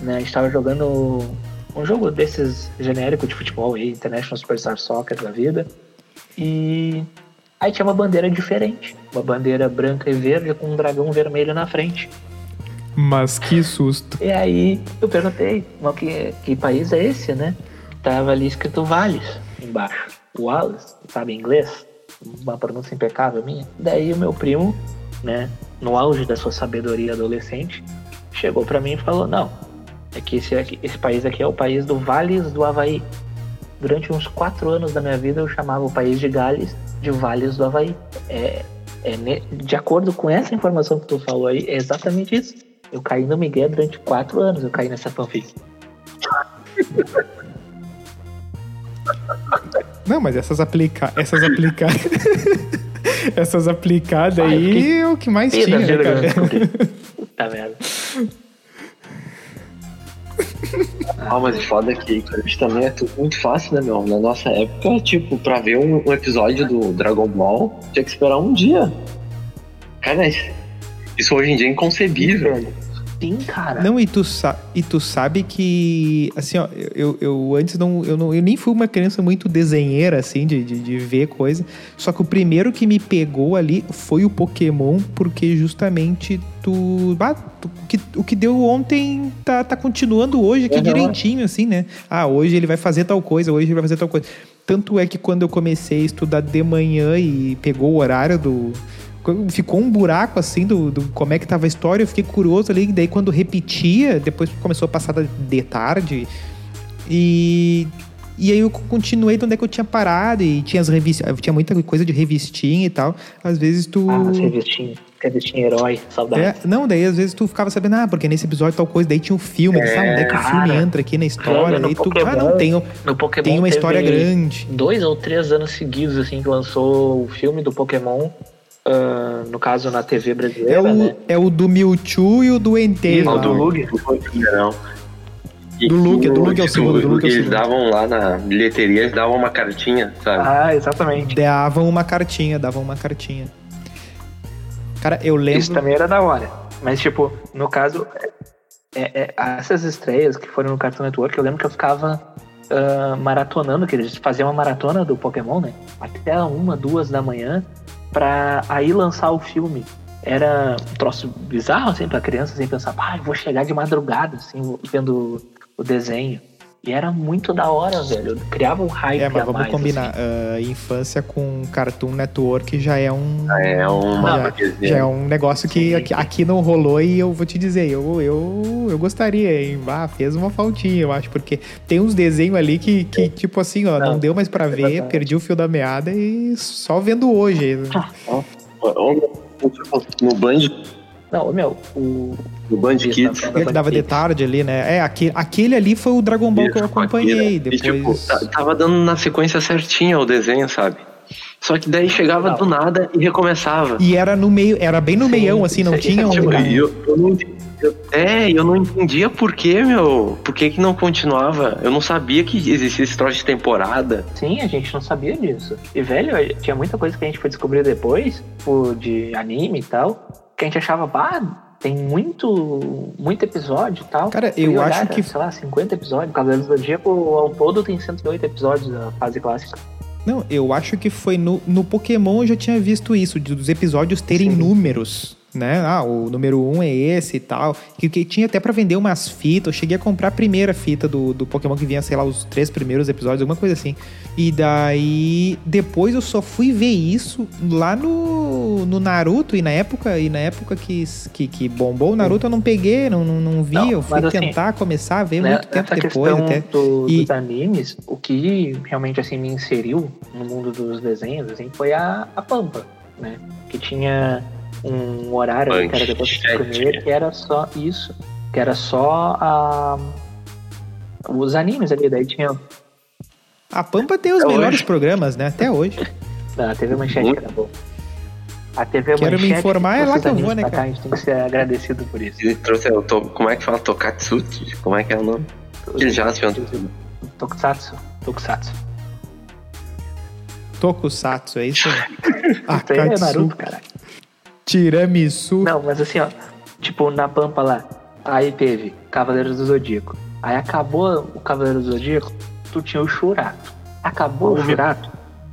né? A gente tava jogando um jogo desses genérico de futebol aí, International Superstar Soccer da vida. E aí tinha uma bandeira diferente. Uma bandeira branca e verde com um dragão vermelho na frente. Mas que susto. E aí eu perguntei, mas que, que país é esse, né? Tava ali escrito Vales embaixo. Wallace, sabe inglês, uma pronúncia impecável minha. Daí o meu primo, né, no auge da sua sabedoria adolescente, chegou para mim e falou: Não, é que esse, aqui, esse país aqui é o país do Vales do Havaí. Durante uns quatro anos da minha vida eu chamava o país de Gales de Vales do Havaí. É, é, de acordo com essa informação que tu falou aí, é exatamente isso. Eu caí no Miguel durante quatro anos, eu caí nessa fanfic. Não, mas essas aplicar, essas aplicar, essas aplicadas aí é o que mais tinha, né, cara? Puta merda. Ah, mas foda que isso também é tudo muito fácil, né, meu? Na nossa época, tipo, pra ver um, um episódio do Dragon Ball, tinha que esperar um dia. Cara, isso hoje em dia é inconcebível. Sim, cara. Não, e tu, e tu sabe que, assim, ó, eu, eu antes não eu, não. eu nem fui uma criança muito desenheira, assim, de, de, de ver coisa. Só que o primeiro que me pegou ali foi o Pokémon, porque justamente tu. Ah, tu que, o que deu ontem tá, tá continuando hoje aqui direitinho, assim, né? Ah, hoje ele vai fazer tal coisa, hoje ele vai fazer tal coisa. Tanto é que quando eu comecei a estudar de manhã e pegou o horário do ficou um buraco assim do, do, como é que tava a história, eu fiquei curioso ali, daí quando repetia, depois começou a passar de tarde e e aí eu continuei de onde é que eu tinha parado e tinha as revistas, tinha muita coisa de revistinha e tal. Às vezes tu Ah, as revistinhas. Revistinha herói, saudade. É, não, daí às vezes tu ficava sabendo, ah, porque nesse episódio tal coisa, daí tinha um filme, é, sabe onde é que o filme entra aqui na história, daí tu, Pokémon, ah, não, tem, no Pokémon tem uma história grande. Dois ou três anos seguidos, assim, que lançou o filme do Pokémon Uh, no caso na TV brasileira. É o, né? é o do Mewtwo e o do Entei. Não, do Lug não do Lug, do Lug é o segundo. Do Lug é o segundo. Eles davam lá na bilheteria, eles davam uma cartinha, sabe? Ah, exatamente. Davam uma cartinha, davam uma cartinha. Cara, eu lembro. Isso também era da hora. Mas, tipo, no caso, é, é, essas estreias que foram no Cartoon Network, eu lembro que eu ficava uh, maratonando, que eles faziam uma maratona do Pokémon, né? Até uma, duas da manhã para aí lançar o filme. Era um troço bizarro, assim, pra criança, assim, pensar, ah, vou chegar de madrugada, assim, vendo o desenho. E era muito da hora, velho. Criava um hype. É, mas vamos mais, combinar. Assim. Uh, infância com Cartoon Network já é um. É uma. Já, já é um negócio que aqui, aqui, não rolou e eu vou te dizer, eu, eu, eu gostaria, hein? Ah, fez uma faltinha, eu acho, porque tem uns desenhos ali que, que tipo assim, ó, não, não deu mais para é ver, verdade. perdi o fio da meada e só vendo hoje. No Band não, meu, o. O Band Kids. Ele dava de tarde ali, né? É, aquele, aquele ali foi o Dragon Ball Isso, que eu acompanhei. Depois... E, tipo, tava dando na sequência certinha o desenho, sabe? Só que daí chegava não. do nada e recomeçava. E era no meio, era bem no sim, meião, assim, não tinha um. Tipo, eu, eu não eu, é, eu não entendia por que, meu. Por que, que não continuava? Eu não sabia que existia esse troço de temporada. Sim, a gente não sabia disso. E, velho, tinha muita coisa que a gente foi descobrir depois, de anime e tal, que a gente achava, bah, tem muito, muito episódio e tal. Cara, eu olhar, acho que- Sei lá, 50 episódios. Cavaleiros do Zodíaco, ao todo, tem 108 episódios da fase clássica. Não, eu acho que foi no, no Pokémon eu já tinha visto isso, dos episódios terem Sim. números, né? Ah, o número um é esse e tal. Que, que tinha até pra vender umas fitas. Eu cheguei a comprar a primeira fita do, do Pokémon que vinha, sei lá, os três primeiros episódios, alguma coisa assim. E daí, depois eu só fui ver isso lá no, no Naruto. E na época, e na época que, que, que bombou o Naruto, eu não peguei, não, não, não vi. Não, eu fui assim, tentar começar a ver Né, muito tempo depois até. do- E- dos animes, o que realmente assim me inseriu no mundo dos desenhos assim, foi a, a Pampa, né? Que tinha um horário que era depois do Manchete. primeiro, que era só isso, que era só a, os animes ali, daí tinha A Pampa tem os Até melhores hoje. programas, né? Até hoje. a TV Manchete, Muito. que era bom. A TV Quero me Manchete, informar, é lá que eu vou, né, pra cá, cara? A gente tem que ser agradecido por isso. Ele trouxe o to... Como é que fala? Tokatsuki? Como é que é o nome? Ele já se Tokusatsu, Tokusatsu. Tokusatsu, é isso. Isso aí é Naruto, caralho. Tiramisu. Não, mas assim, ó, tipo, na Pampa lá, aí teve Cavaleiros do Zodíaco. Aí acabou o Cavaleiros do Zodíaco, tu tinha o Shurato. Acabou o Shurato,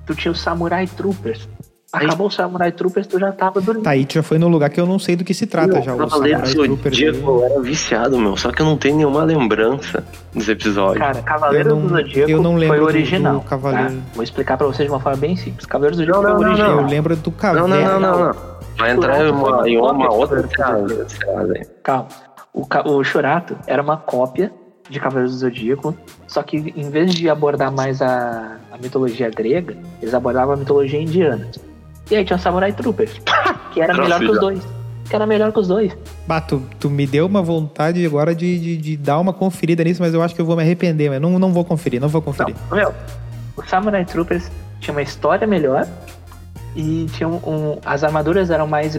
tu tinha o Samurai Troopers. Acabou o Samurai Troopers, tu já tava dormindo. Tá aí, tu já foi no lugar que eu não sei do que se trata já. O Cavaleiro. Zodíaco eu era viciado, meu. Só que eu não tenho nenhuma lembrança dos episódios. Cara, Cavaleiros Eu não- do Zodíaco eu não lembro foi do- o original. do Cavaleiro. tá? Vou explicar pra vocês de uma forma bem simples. Cavaleiros do Zodíaco Não, foi o não, não, original. Eu lembro do não, Caverna. não, não, não, não. Vai entrar em uma, em uma outra aí. Calma. O, o Shurato era uma cópia de Cavaleiros do Zodíaco, só que em vez de abordar mais a, a mitologia grega, eles abordavam a mitologia indiana. E aí tinha o Samurai Troopers, que era melhor que os dois. Que era melhor que os dois. Bah, tu, tu me deu uma vontade agora de, de, de dar uma conferida nisso, mas eu acho que eu vou me arrepender. Mas não, não vou conferir, não vou Não, conferir. meu, o Samurai Troopers tinha uma história melhor e tinha um, um- as armaduras eram mais,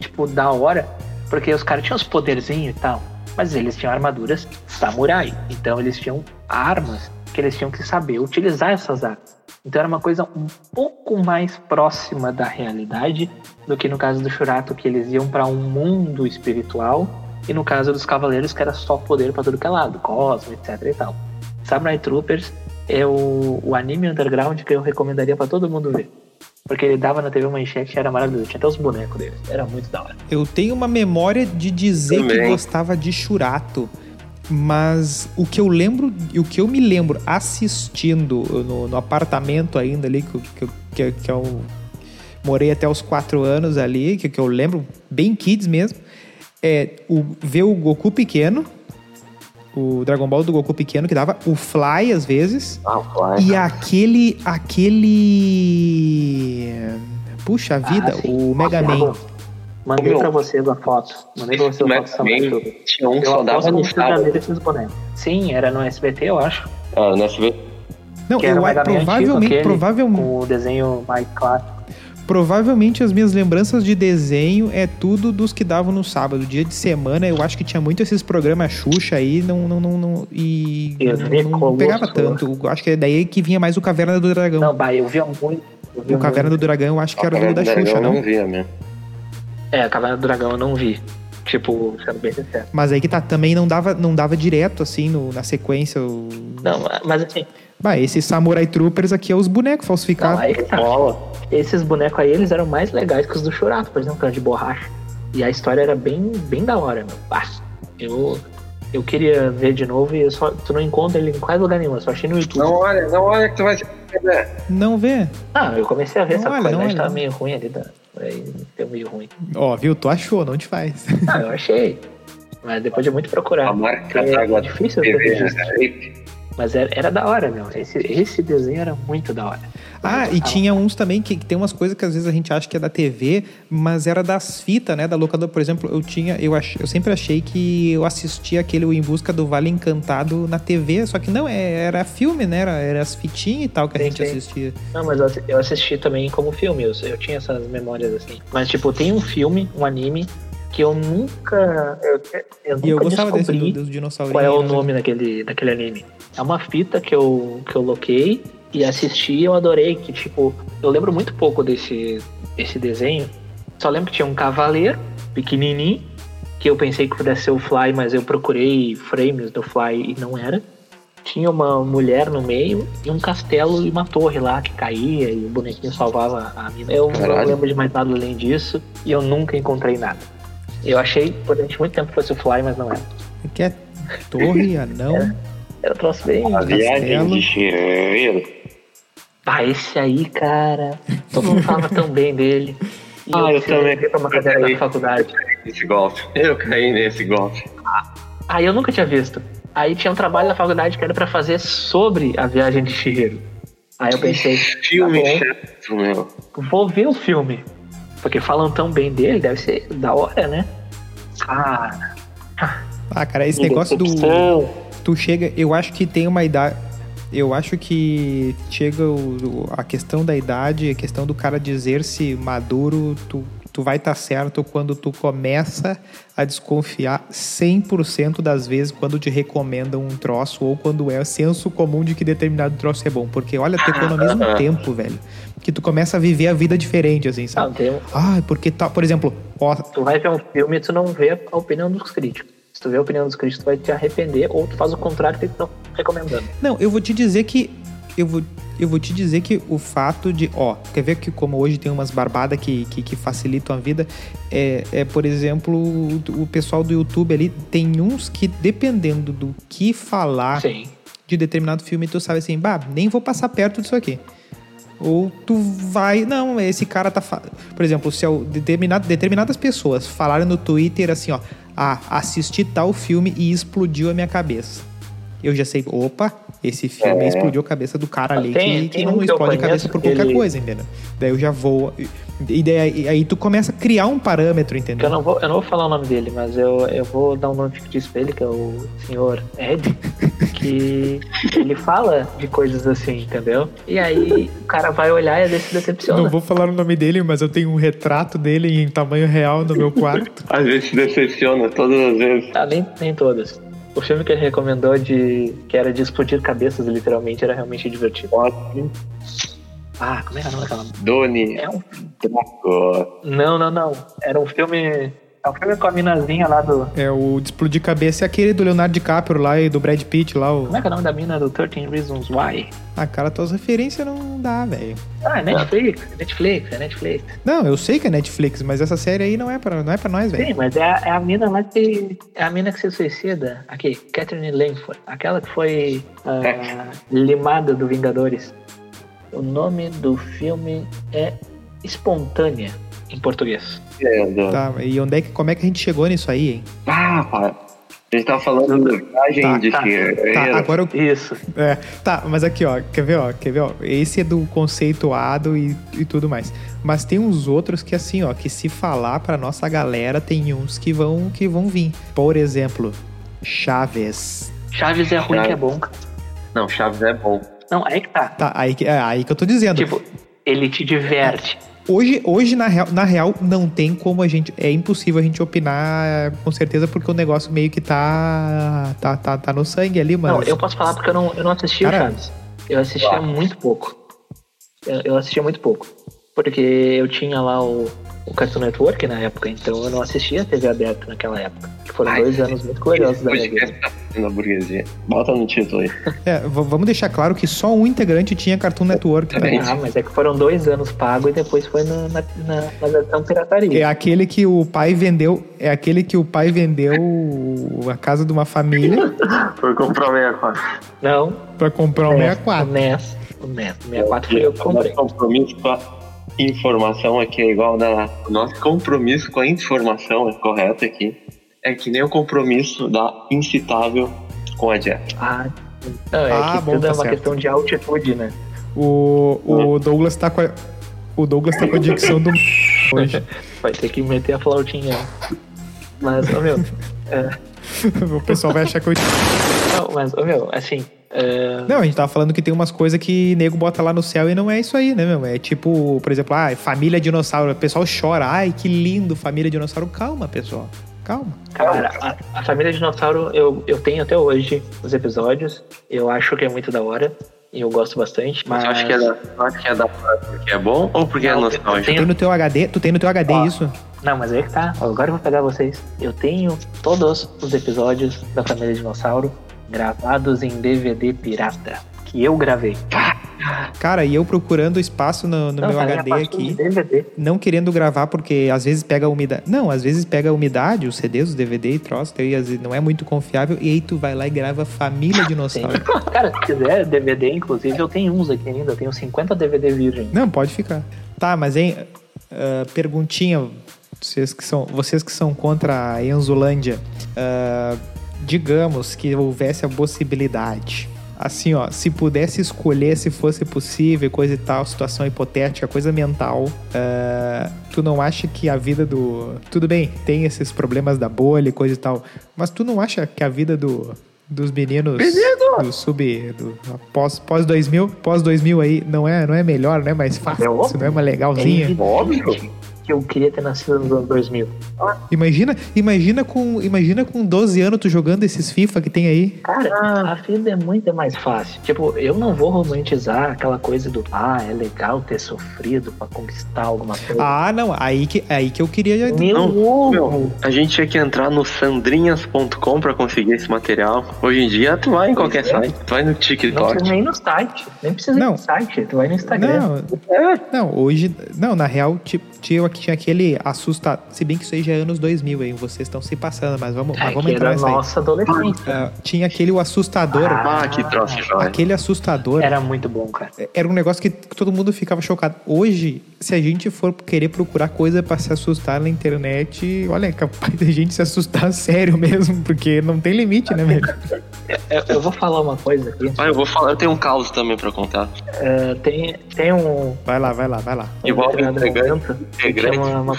tipo, da hora, porque os caras tinham os poderzinhos e tal, mas eles tinham armaduras samurai, então eles tinham armas que eles tinham que saber utilizar essas armas. Então era uma coisa um pouco mais próxima da realidade do que no caso do Shurato, que eles iam para um mundo espiritual, e no caso dos Cavaleiros, que era só poder para tudo que é lado, cosmo, etc e tal. Samurai Troopers é o, o anime underground que eu recomendaria pra todo mundo ver. Porque ele dava na TV Manchete e era maravilhoso. Tinha até os bonecos deles. Era muito da hora. Eu tenho uma memória de dizer que Também. gostava de Churato. Mas o que eu lembro, e o que eu me lembro assistindo no, no apartamento ainda ali, que, eu- que, que, que eu morei até os quatro anos ali, que, que eu lembro, bem kids mesmo, é o, ver o Goku pequeno, o Dragon Ball do Goku pequeno que dava, o Fly às vezes, Ah, vai. e aquele. aquele. Puxa vida, Ah, o Mega Man. Mandei pra vocês a foto. Mandei pra vocês a foto Troopers. tinha um que só dava no. Sim, era no SBT, eu acho. É, no SB. Não, Que era eu o Mega Man antigo, provavelmente, aquele, provavelmente, Com o desenho mais clássico. Provavelmente as minhas lembranças de desenho é tudo dos que davam no sábado. Dia de semana, eu acho que tinha muito esses programas Xuxa aí, não, não, não, não e Eu não, não pegava tanto. Eu acho que é daí que vinha mais o Caverna do Dragão. Não, bah, eu via muito. Eu via o Caverna muito. do Dragão, eu acho que era do da Dragão Xuxa, eu não? não via mesmo. É, a Caverna do Dragão eu não vi. Tipo, sendo bem sincero. Mas aí que tá, também não dava, não dava direto, assim, no- na sequência. O... Não, mas assim, Bah, esses Samurai Troopers aqui é os bonecos não, falsificados. aí que tá. Esses bonecos aí, eles eram mais legais que os do Churato, por exemplo, que era de borracha. E a história era bem, bem da hora, meu. Ah, eu, eu queria ver de novo e só, tu não encontra ele em quase lugar nenhum, eu só achei no YouTube. Não olha, não olha que tu vai se perder. Não vê? Ah, eu comecei a ver, Não essa olha, qualidade tava meio ruim ali, tá? Aí deu meio ruim. Ó, viu? Tu achou, não te faz. Ah, eu achei. Mas depois de muito procurar. A marca É d'água difícil ter registro. Mas era, era da hora, meu. Esse, esse desenho era muito da hora. Ah, e tinha uns também que, que tem umas coisas que às vezes a gente acha que é da TV, mas era das fitas, né? Da locadora, por exemplo, eu tinha, eu, ach, eu sempre achei que eu assistia aquele Em Busca do Vale Encantado na TV, só que não, é, era filme, né? Era, era as fitinhas e tal que a Sim, gente sim. assistia. Não, mas eu assisti também como filme, eu, eu tinha essas memórias assim. Mas, tipo, tem um filme, um anime, que eu nunca. Eu, eu nunca E eu gostava desse descobri do, dos qual é o né? nome daquele, daquele anime. É uma fita que eu, que eu loquei e assisti e eu adorei. Que, tipo, eu lembro muito pouco desse, desse desenho. Só lembro que tinha um cavaleiro pequenininho que eu pensei que pudesse ser o Fly, mas eu procurei frames do Fly e não era. Tinha uma mulher no meio e um castelo e uma torre lá que caía e o bonequinho salvava a mina. Eu não Caralho. lembro de mais nada além disso e eu nunca encontrei nada. Eu achei durante muito tempo que fosse o Fly, mas não era. Que é torre, anão. Era um troço bem. A viagem de Chihiro. Ah, esse aí, cara. Todo mundo falava tão bem dele. E Ah, eu precisei também. pra uma cadeira da faculdade. Esse golpe. Eu caí nesse golpe. Aí eu nunca tinha visto. Aí tinha um trabalho na faculdade que era pra fazer sobre a viagem de Chihiro. Aí eu pensei, Filme tá bom, chato, meu. vou ver o filme. Porque falam tão bem dele, deve ser da hora, né? Cara, Ah, cara, esse negócio do. Tu chega. Eu acho que tem uma idade. Eu acho que chega o- a questão da idade, a questão do cara dizer-se maduro, tu, tu vai estar certo quando tu começa a desconfiar 100% das vezes quando te recomendam um troço ou quando é senso comum de que determinado troço é bom. Porque olha, tu economiza um tempo, velho. Que tu começa a viver a vida diferente, assim, Não, sabe? tem, um- Ah, porque tá, por exemplo, ó, tu vai ver um filme e tu não vê a opinião dos críticos. Se tu vê a opinião dos críticos, tu vai te arrepender, ou tu faz o contrário que eles estão recomendando. Não, eu vou te dizer que. Eu vou, eu vou te dizer que o fato de. Ó, quer ver que como hoje tem umas barbadas que, que, que facilitam a vida? É, é, por exemplo, o, o pessoal do YouTube ali, tem uns que, dependendo do que falar Sim. de determinado filme, tu sabe assim, bah, nem vou passar perto disso aqui. Ou tu vai. Não, esse cara tá. fa- Por exemplo, se determinado, determinadas pessoas falarem no Twitter assim, ó. Ah, assisti tal filme e explodiu a minha cabeça. Eu já sei, opa, esse filme É. explodiu a cabeça do cara ali Tem- que, que tem não um explode a cabeça por qualquer ele- coisa, entendeu? Daí eu já vou. E daí, aí tu começa a criar um parâmetro, Que eu entendeu? não vou, eu não vou falar o nome dele, mas eu, eu vou dar um nome fictício pra ele, que é o senhor Ed, que ele fala de coisas assim, entendeu? E aí o cara vai olhar e às vezes se decepciona. Não vou falar o nome dele, mas eu tenho um retrato dele em tamanho real no meu quarto. Às vezes se decepciona, todas as vezes. Ah, nem, nem todas. O filme que ele recomendou de. que era de explodir cabeças, literalmente, era realmente divertido. Ótimo. Ah, como é que é o nome daquela? Doni É um. Draco. Não, não, não. Era um filme. É um filme com a minazinha lá do. É o de explodir cabeça é aquele do Leonardo DiCaprio lá e do Brad Pitt lá. O... Como é que é o nome da mina do 13 Reasons Why? Ah, cara, tuas referências não dá, velho. Ah, é Netflix, é Netflix, é Netflix. Não, eu sei que é Netflix, mas essa série aí não é pra, não é pra nós, velho. Sim, mas é a, é a mina lá que. É a mina que se suicida. Aqui, Catherine Langford. Aquela que foi ah, limada do Vingadores. O nome do filme é Espontânea, em português. É, do- Tá, e onde é que, como é que a gente chegou nisso aí, hein? Ah, pá. A gente tava falando da viagem Tá, de tá. Chihiro. Tá, agora eu. Isso. É, tá, mas aqui, ó, quer ver, ó, quer ver, ó, esse é do conceituado e, e tudo mais. Mas tem uns outros que, assim, ó, que se falar pra nossa galera, tem uns que vão, que vão vir. Por exemplo, Chaves. Chaves é ruim Chaves. que é bom. cara. Não, Chaves é bom. Não, aí que tá. Tá, aí, que- é aí que eu tô dizendo. Tipo, ele te diverte. Hoje, hoje na, real, na real, não tem como a gente. É impossível a gente opinar com certeza, porque o negócio meio que tá. tá, tá, tá no sangue ali, mas. Não, eu posso falar porque eu não, eu não assisti Cara. Chaves. Eu assistia muito pouco. Eu, eu assistia muito pouco. Porque eu tinha lá o, o Cartoon Network na época, então eu não assistia a TV aberta naquela época. Que foram Ai, dois anos muito gloriosos da minha vida. Podcast tá fazendo a burguesia. Bota no título aí. É, vamos deixar claro que só um integrante tinha Cartoon Network. Também. Ah, mas é que foram dois anos pago e depois foi na, na, na, na versão pirataria. É aquele que o pai vendeu. É aquele que o pai vendeu a casa de uma família Foi comprar o 64. Não, pra comprar o 64. NES. O NES. O 64 foi eu que comprei. Nosso compromisso com a informação aqui é igual da. O nosso compromisso com a informação é correto aqui. É que nem o compromisso da incitável com a Jack. Ah, não, é Ah, que bom, tudo tá é uma certo. questão de altitude, né? O, o Douglas tá com a. O Douglas tá com a dicção do hoje. Vai ter que meter a flautinha. Mas, ô meu, é, O pessoal vai achar que eu. não, mas, ô meu, assim, é, Não, a gente tava falando que tem umas coisas que nego bota lá no céu e não é isso aí, né, meu? É tipo, por exemplo, ah, família dinossauro. O pessoal chora, ai, que lindo, família dinossauro. Calma, pessoal. Calma. cara, a, a família dinossauro eu, eu tenho até hoje os episódios. Eu acho que é muito da hora. E eu gosto bastante. Mas Você acha que é da, que é da porque é bom ou porque é Não, nostálgico? Tu tem no teu HD, tu tem no teu HD Ó. isso? Não, mas aí é que tá. Agora eu vou pegar vocês. Eu tenho todos os episódios da Família Dinossauro gravados em DVD pirata. Que eu gravei. Cara, e eu procurando espaço no, no Não, meu HD aqui, não querendo gravar porque às vezes pega a umidade. Não, às vezes pega a umidade, os CDs, os DVD e troço, daí às vezes não é muito confiável, e aí tu vai lá e grava Família. Dinossauro. Cara, se quiser DVD, inclusive, eu tenho uns aqui ainda. Eu tenho 50 DVD virgem. Não, pode ficar. Tá, mas hein, ah, perguntinha, vocês que são, vocês que são contra a Enzolândia, ah, digamos que houvesse a possibilidade. Assim, ó, se pudesse escolher se fosse possível, coisa e tal, situação hipotética, coisa mental, ah, tu não acha que a vida do. Tudo bem, tem esses problemas da bolha e coisa e tal, mas tu não acha que a vida do. Dos meninos do sub. Do, pós, pós 2000, pós 2000 aí, não é, não é melhor, não é mais fácil, É óbvio. não é mais legalzinha. evidente Óbvio. Que eu queria ter nascido nos anos 2000. Imagina, imagina com, imagina com 12 anos tu jogando esses FIFA que tem aí. Cara, a vida é muito mais fácil. Tipo, eu não vou romantizar aquela coisa do ah, é legal ter sofrido pra conquistar alguma coisa. Ah, não, aí que, aí que eu queria. Meu Não! Meu, a gente tinha que entrar no sandrinhas.com pra conseguir esse material. Hoje em dia, tu vai em qualquer é. site. Tu vai no Não TikTok. precisa nem no site. Nem precisa Não. ir no site. Tu vai no Instagram. Não, É. não, hoje. Não, na real, tipo, tinha, tinha aquele assustador. Se bem que isso aí já é anos 2000, hein? Vocês estão se passando, mas vamos, mas É, vamos que entrar nessa aí. nossa adolescência. Ah, tinha aquele o assustador. Ah, que troço jóia. Aquele assustador. Era muito bom, cara. Era um negócio que todo mundo ficava chocado. Hoje, se a gente for querer procurar coisa pra se assustar na internet, olha, é capaz da gente se assustar sério mesmo, porque não tem limite, né, velho? Eu, eu vou falar uma coisa aqui. Ah, eu vou falar, eu tenho um caos também pra contar. É, tem, tem um. Vai lá, vai lá, vai lá. um Igual determinado integrante- momento tinha uma,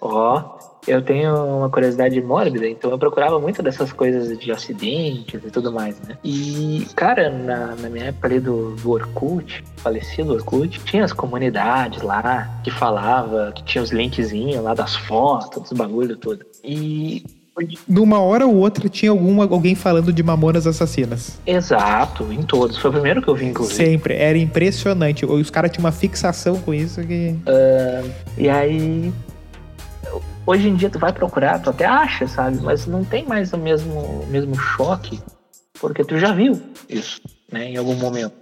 Ó, eu tenho uma curiosidade mórbida, então eu procurava muito dessas coisas de acidentes e tudo mais, né? E, cara, na, na minha época ali do, do Orkut, falecido Orkut, tinha as comunidades lá que falava, que tinha os linkzinhos lá das fotos, dos bagulho todo. E. Numa hora ou outra tinha alguma, alguém falando de mamonas assassinas. Exato, em todos. Foi o primeiro que eu vi, inclusive. Sempre. Era impressionante. Os caras tinham uma fixação com isso que. E aí. Hoje em dia tu vai procurar, tu até acha, sabe? Mas não tem mais o mesmo, o mesmo choque, porque tu já viu isso, né? Em algum momento.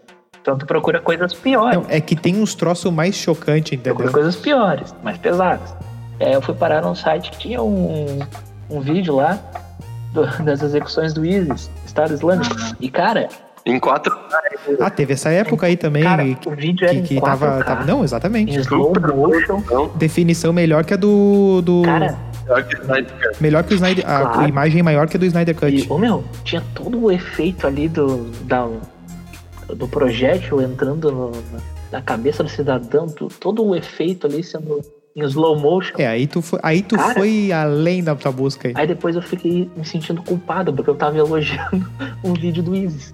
Então tu procura coisas piores. Não, é que tem uns troços mais chocantes, Procura entendeu? coisas piores, mais pesadas. É, eu fui parar num site que tinha um, um vídeo lá do- das execuções do ISIS, Estado Islâmico. E, cara, Em quatro. Ah, teve essa época aí também. cara que o vídeo era que, em que 4K, tava, tava- Não, em exatamente. slow motion. Definição melhor que a do. do Cara, pior que Snyder Cut. melhor que o Snyder. A Claro. imagem maior que a do Snyder E, Cut. ô meu, tinha todo o efeito ali do, da, do projétil entrando no- na, cabeça do cidadão, todo o efeito ali sendo em slow motion. É, aí tu, foi, aí tu Cara. foi além da tua busca aí. Aí depois eu fiquei me sentindo culpado, porque eu tava elogiando um vídeo do Isis.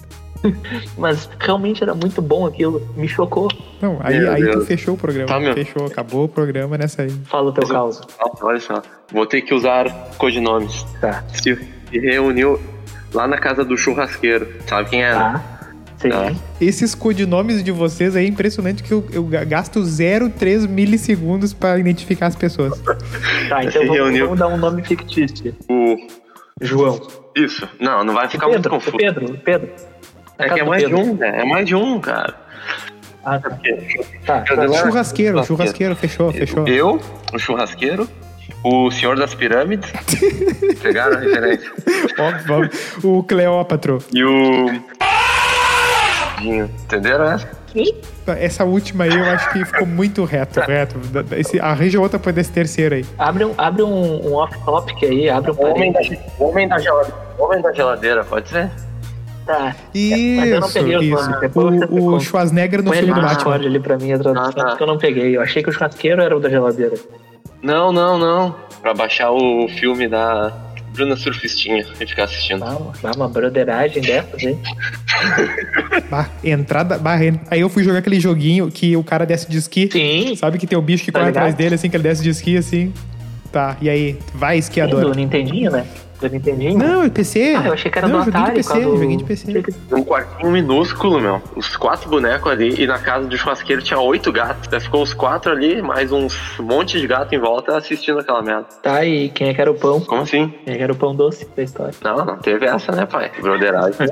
Mas realmente era muito bom aquilo, me chocou. Não, aí, Meu aí tu fechou o programa. Tá, meu. fechou, acabou o programa nessa aí. Fala o teu caos. Nossa, olha só. Vou ter que usar codinomes. Tá, Se reuniu lá na casa do churrasqueiro. Sabe quem é? né? tá. Sim. Tá. Esses codinomes de vocês aí é impressionante que eu, eu gasto 0,3 milissegundos pra identificar as pessoas. Tá, então vamos, reuniu. vamos dar um nome fictício. O... João. Isso. Não, não vai ficar muito Pedro, confuso. Pedro, Pedro. É que é mais de Pedro. um, né? É mais de um, cara. Ah, tá. Porque Tá, Eu tá. dei- Churrasqueiro, churrasqueiro, fechou, fechou. Eu, o churrasqueiro, o senhor das pirâmides. Pegaram a referência? Óbvio, óbvio. O Cleópatro. E o. Entenderam essa? Essa última aí eu acho que ficou muito reto, reto. Da- da- Esse, arranja outra pra desse terceiro aí. Abre um, abre um, um off-topic aí, abre um homem da, homem da geladeira. Homem da geladeira, pode ser? Tá. Mas eu não Isso, peguei o isso. O, o. Schwarzenegger no filme no do Batman. Ali pra mim a tradução, Ah, tá. porque eu não peguei. Eu achei que o churrasqueiro era o da geladeira. Não, não, não. Pra baixar o filme da Bruna Surfistinha e ficar assistindo. Dá uma, dá uma broderagem dessas, hein? Bah, entrada. bah, aí eu fui jogar aquele joguinho que o cara desce de esqui. Sim. Sabe que tem o bicho que Tá corre ligado? atrás dele, assim, que ele desce de esqui, assim. Tá, e aí? Vai, Do esquiador. Nintendinho, né? Do Nintendinho? Não, é PC. Ah, eu achei que era não, do Atari. de PC, joguei de PC. Um quartinho minúsculo, meu. Os quatro bonecos ali. E na casa do churrasqueiro tinha oito gatos. Daí ficou os quatro ali, mais uns monte de gato em volta assistindo aquela merda. Tá aí, quem é que era o pão? Como assim? Quem é que era o pão doce da história? Não, não teve essa, né, pai? Broderagem.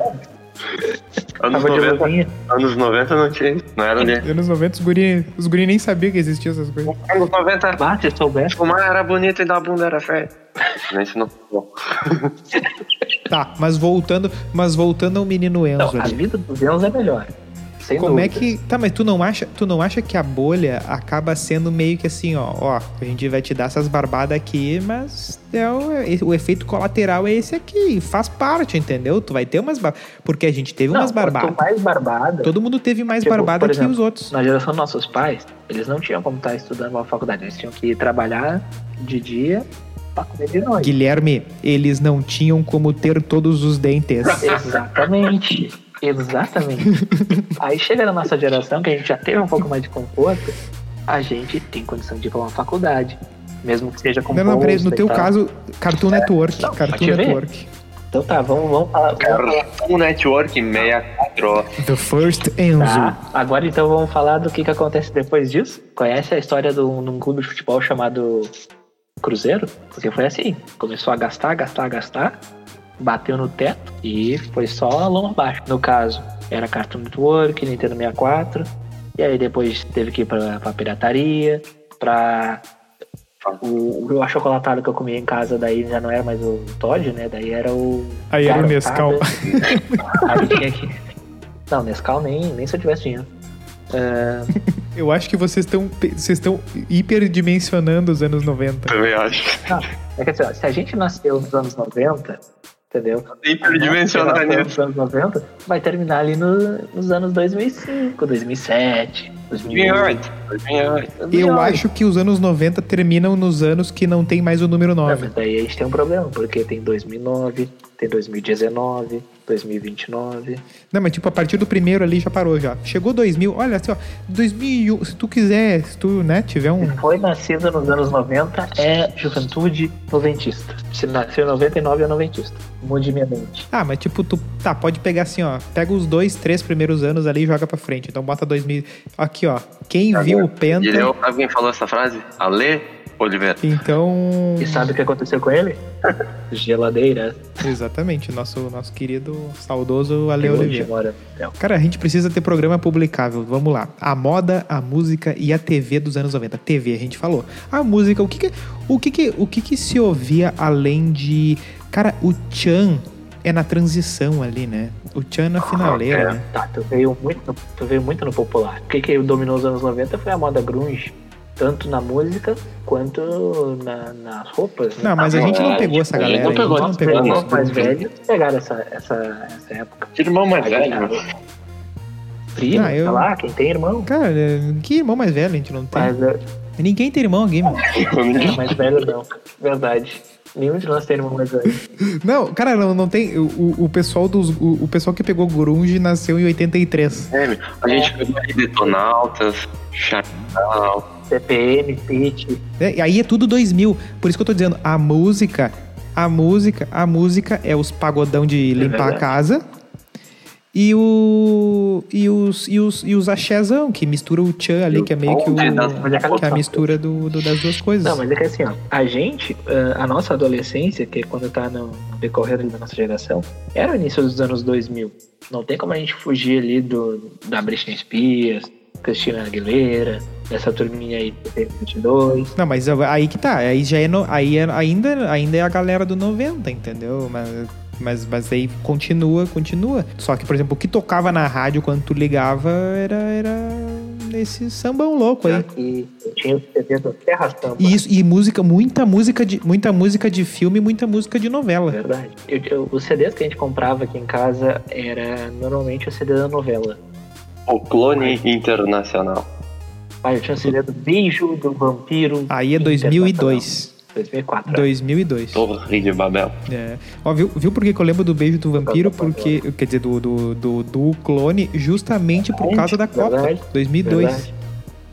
Anos Tava de 90, luvinha. anos 90 não tinha. isso. Não era ali. Anos 90, os guri, os guri nem sabiam que existiam essas coisas. Anos 90, Ah, se soubesse. fumar era bonito e dar bunda era feio. Nem isso não. Bom. Tá, mas voltando, mas voltando ao menino Não, Enzo a ali. vida dos Enzo é melhor. Sem Como é que. Tá, mas tu não acha, tu não acha que a bolha acaba sendo meio que assim, ó, ó, a gente vai te dar essas barbadas aqui, mas é o, o efeito colateral é esse aqui, faz parte, entendeu? Tu vai ter umas bar... porque a gente teve Não, umas barbadas. mais barbada. Todo mundo teve mais Tipo, barbada por que exemplo, os outros. Na geração dos nossos pais, eles não tinham como estar estudando uma faculdade. Eles tinham que trabalhar de dia pra comer de noite. Guilherme, eles não tinham como ter todos os dentes. Exatamente. Exatamente. Aí chega na nossa geração, que a gente já teve um pouco mais de conforto, a gente tem condição de ir pra uma faculdade. Mesmo que seja com Não, não, peraí, no teu tal. caso, Cartoon Network. Não, Cartoon. Network. Então tá, vamos, vamos falar. Um network 64. The First Enzo. Tá. Agora então vamos falar do que, que acontece depois disso. Conhece a história de um, de um clube de futebol chamado Cruzeiro? Porque foi assim. Começou a gastar, gastar, gastar, bateu no teto e foi só a lama abaixo. No caso, era Cartoon Network, Nintendo 64. E aí depois teve que ir pra, pra pirataria, pra. O, o achocolatado que eu comia em casa daí já não era mais o Todd, né? Daí era o. Aí era o. Nescau. Aí tinha que. Não, Nescau nem, nem se eu tivesse dinheiro. É, Eu acho que vocês estão vocês estão hiperdimensionando os anos 90. Também acho. É que assim, ó, se a gente nasceu nos anos 90, entendeu? Nossa nisso. anos 90, vai terminar ali no- nos anos 2005, 2007, 2008. 2008. 2008. Eu 2008. acho que os anos 90 terminam nos anos que não tem mais o número Não, 9. mas daí a gente tem um problema, porque tem 2009, tem 2019, 2029. Não, mas tipo, a partir do primeiro ali já parou já. Chegou 2000, olha assim, ó, 2001, se tu quiser, se tu, né, tiver um... Se foi nascido nos anos 90, é juventude noventista. Se nasceu em 99, é noventista. Mude minha mente. Ah, mas tipo, tu, tá, pode pegar assim, ó, pega os dois, três primeiros anos ali e joga pra frente. Então bota 2000, aqui, ó, quem viu o Penta, quem falou essa frase? Ale Oliveira. então... E sabe o que aconteceu com ele? Geladeira. Exatamente, nosso, nosso querido, saudoso Ale Hoje Oliveira. mora hotel. Cara, a gente precisa ter programa publicável. Vamos lá. A moda, a música e a TV dos anos 90. TV, a gente falou. A música, o que que, o que, que, o que, que se ouvia além de. Cara, o Chan é na transição ali, né? O Chan na finaleira, é. né? Tá, tu veio muito no, tu veio muito no popular. O que, que dominou os anos 90 foi a moda grunge. Tanto na música quanto na- nas roupas. né? Não, mas a Ah, gente não é, pegou essa a gente galera. não pegou, a não. Os mais velhos pegaram essa, essa, essa época. Que irmão mais velho. Primo, Ah, eu- sei lá, quem tem irmão. Cara, que irmão mais velho a gente não tem. Mas é, Ninguém tem irmão aqui, mano. é, mais velho não. Verdade. Nenhum de nós tem irmão mais velho. Não, cara, não, não tem. O, o- pessoal dos. O, o pessoal que pegou Grunge nasceu em 83. É. A gente pegou aí Detonautas, Chantal. CPM, Pitch. É, e aí é tudo 2000. Por isso que eu tô dizendo, a música, a música, a música é os pagodão de limpar a verdade. casa. E o e os e os e os axézão que mistura o tchan ali, que é meio que o das- que é a mistura do, do- das duas coisas. Não, mas é que assim, ó, a gente, a nossa adolescência, que é quando tá no no decorrer da nossa geração, era o início dos anos 2000. Não tem como a gente fugir ali do, da Britney Spears, Christina Aguilera, dessa turminha aí do T22. Não, mas aí que tá, aí já é, no- aí é- ainda ainda é a galera do 90, entendeu? Mas mas, mas aí continua, continua. Só que, por exemplo, o que tocava na rádio quando tu ligava era, era esse sambão louco aí. E tinha o CD do Terra Samba. E, isso, e música, muita música de muita música de filme, muita música de novela. Verdade. Eu, eu, os CDs que a gente comprava aqui em casa era normalmente o CD da novela. O clone internacional. Ah, eu tinha o CD do Beijo do Vampiro. Aí é Internacional. 2002. 2004. 2002. Torre de Babel. É. Ó, viu, viu por que que eu lembro do beijo do vampiro? Porque, quer dizer, do, do, do, do clone, justamente por causa da Copa. Verdade. 2002. Verdade.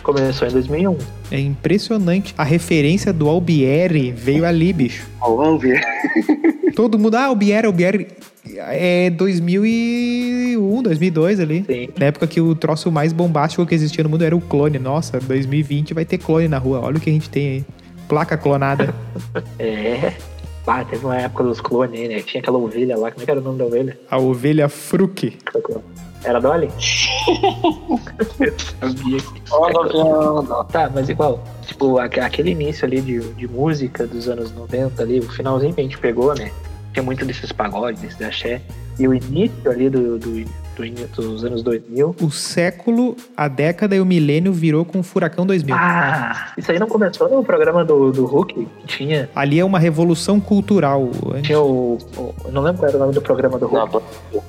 Começou em 2001. É impressionante. A referência do Albieri veio ali, bicho. Vamos ver. Todo mundo, ah, Albieri, Albieri. É 2001, 2002 ali. Sim. Na época que o troço mais bombástico que existia no mundo era o clone. Nossa, 2020 vai ter clone na rua. Olha o que a gente tem aí. Placa clonada. É. Ah, teve uma época dos clones aí, né? Tinha aquela ovelha lá. Como é que era o nome da ovelha? A ovelha Fruc. Era Dolly? Eu sabia. Tá, mas igual, tipo, aque- aquele início ali de, de música dos anos 90 ali, o finalzinho que a gente pegou, né? Tinha muito desses pagodes, desses axé. E o início ali do, do, do in- dos anos 2000. O século, a década e o milênio virou com o Furacão 2000. Ah, isso aí não começou no programa do, do Hulk? Que tinha, Ali é uma revolução cultural. tinha o, o- Eu não lembro qual era o nome do programa do Não, Hulk.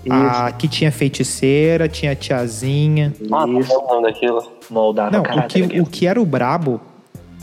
Ah, que tinha feiticeira, tinha tiazinha. ah, não Isso, lembro o nome daquilo. moldava Não, o que, o que era o brabo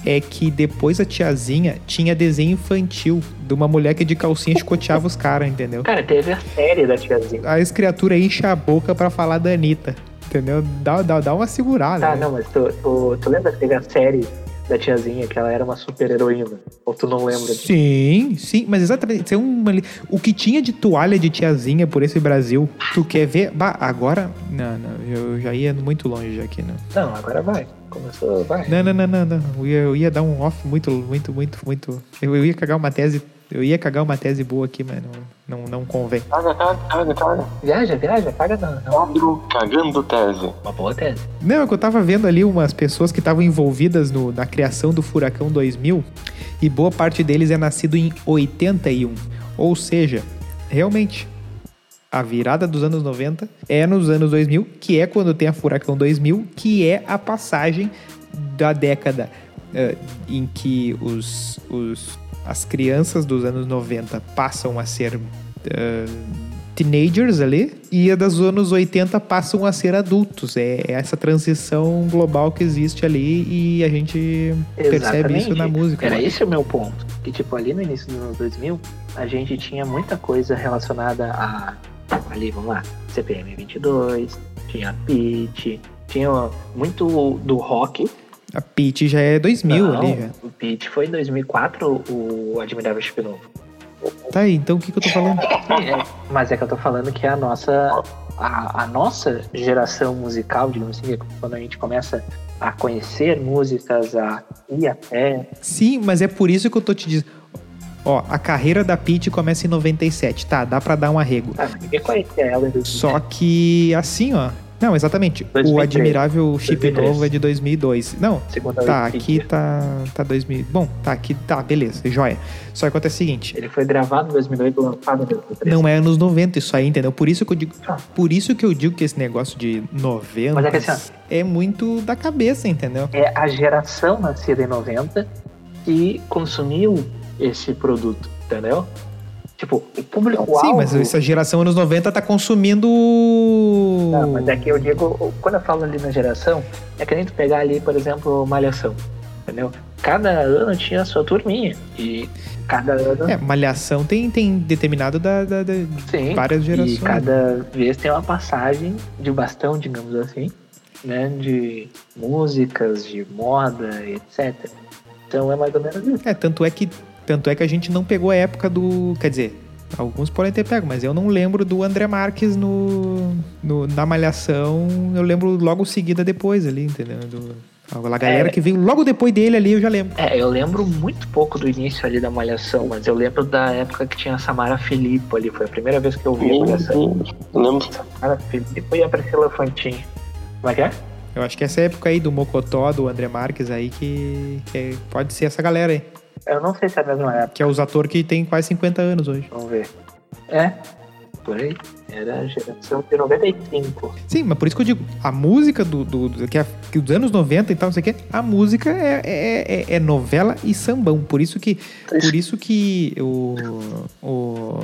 é que depois a tiazinha tinha desenho infantil de uma mulher que de calcinha escoteava os caras, entendeu? Cara, teve a série da tiazinha. As criaturas enchem a boca pra falar da Anitta, entendeu? Dá, dá, dá uma segurada. Tá, né? não, mas tu, tu, tu lembra que teve a série da tiazinha, que ela era uma super heroína? Ou tu não lembra disso? Sim, sim, mas exatamente. Uma, o que tinha de toalha de tiazinha por esse Brasil, tu quer ver? Bah, agora. Não, não, eu já ia muito longe já aqui, não. Não, agora vai. Começou, vai. Não, não, não, não, não. Eu ia, eu ia dar um off muito, muito, muito, muito. Eu, eu ia cagar uma tese. Eu ia cagar uma tese boa aqui, mas não, não, não convém. Caga, caga, caga, caga. Viaja, viaja, não. não. Quadro cagando tese. Uma boa tese. Não, é que eu tava vendo ali umas pessoas que estavam envolvidas no- na criação do Furacão 2000 e boa parte deles é nascido em 81. Ou seja, realmente, a virada dos anos 90 é nos anos 2000, que é quando tem a Furacão 2000, que é a passagem da década eh, em que os, os, as crianças dos anos 90 passam a ser eh, teenagers ali e a dos anos 80 passam a ser adultos. É, é essa transição global que existe ali e a gente percebe isso na música. Era esse o meu ponto. Que, tipo, ali no início dos anos 2000, a gente tinha muita coisa relacionada a... Ali, vamos lá. CPM 22, tinha Pitch, tinha muito do rock. A Peach já é 2000 Não, ali. Já. O Pitch foi em 2004, o Admirável Chip Novo. Tá aí, então o que, que eu tô falando? É, mas é que eu tô falando que é a nossa a, a nossa geração musical, digamos assim, é quando a gente começa a conhecer músicas, a ir até. Sim, mas é por isso que eu tô te dizendo. Ó, a carreira da Peach começa em 97. Tá, dá pra dar um arrego. Ah, ninguém conhecia ela em 2000. Só que assim, ó. Não, exatamente. O 2003. admirável chip 2003. novo é de 2002. Não, Segunda tá, aqui tá, tá 2000. Bom, tá aqui, tá, beleza, joia. Só que acontece o seguinte. Ele foi gravado em 2008 e lançado em 2003. Não é anos 90 isso aí, entendeu? Por isso que eu digo, Ah. por isso que eu digo que esse negócio de 90 Mas é que assim, é muito da cabeça, entendeu? É a geração nascida em 90 que consumiu esse produto, entendeu? Tipo, o público-alvo... Sim, mas essa geração anos 90 tá consumindo Não, mas é que eu digo, quando eu falo ali na geração, é que nem tu pegar ali, por exemplo, Malhação, entendeu? Cada ano tinha a sua turminha. E cada ano. É, malhação tem, tem determinado da, da- da- sim. várias gerações. E cada vez tem uma passagem de bastão, digamos assim, né? De músicas, de moda, etc. Então é mais ou menos isso. É, tanto é que tanto é que a gente não pegou a época do, quer dizer, alguns podem ter pego, mas eu não lembro do André Marques no, no- na malhação. Eu lembro logo seguida depois ali, entendeu? Do, a galera É. que veio logo depois dele ali, eu já lembro. É, eu lembro muito pouco do início ali da Malhação, mas eu lembro da época que tinha a Samara Filippo ali. Foi a primeira vez que eu vi a Malhação. Eu lembro. Samara Filippo e a Priscila Fantin. Como é que é? Eu acho que essa época aí do Mocotó, do André Marques aí, que, que é- pode ser essa galera aí. Eu não sei se é a mesma época. Que é os atores que tem quase 50 anos hoje. Vamos ver. É, por aí. Era a geração de 95. Sim, mas por isso que eu digo, a música do, do, do- que, é, que dos anos 90 e tal, não sei o quê, a música é, é, é- é novela e sambão. Por isso que, por isso que o, o,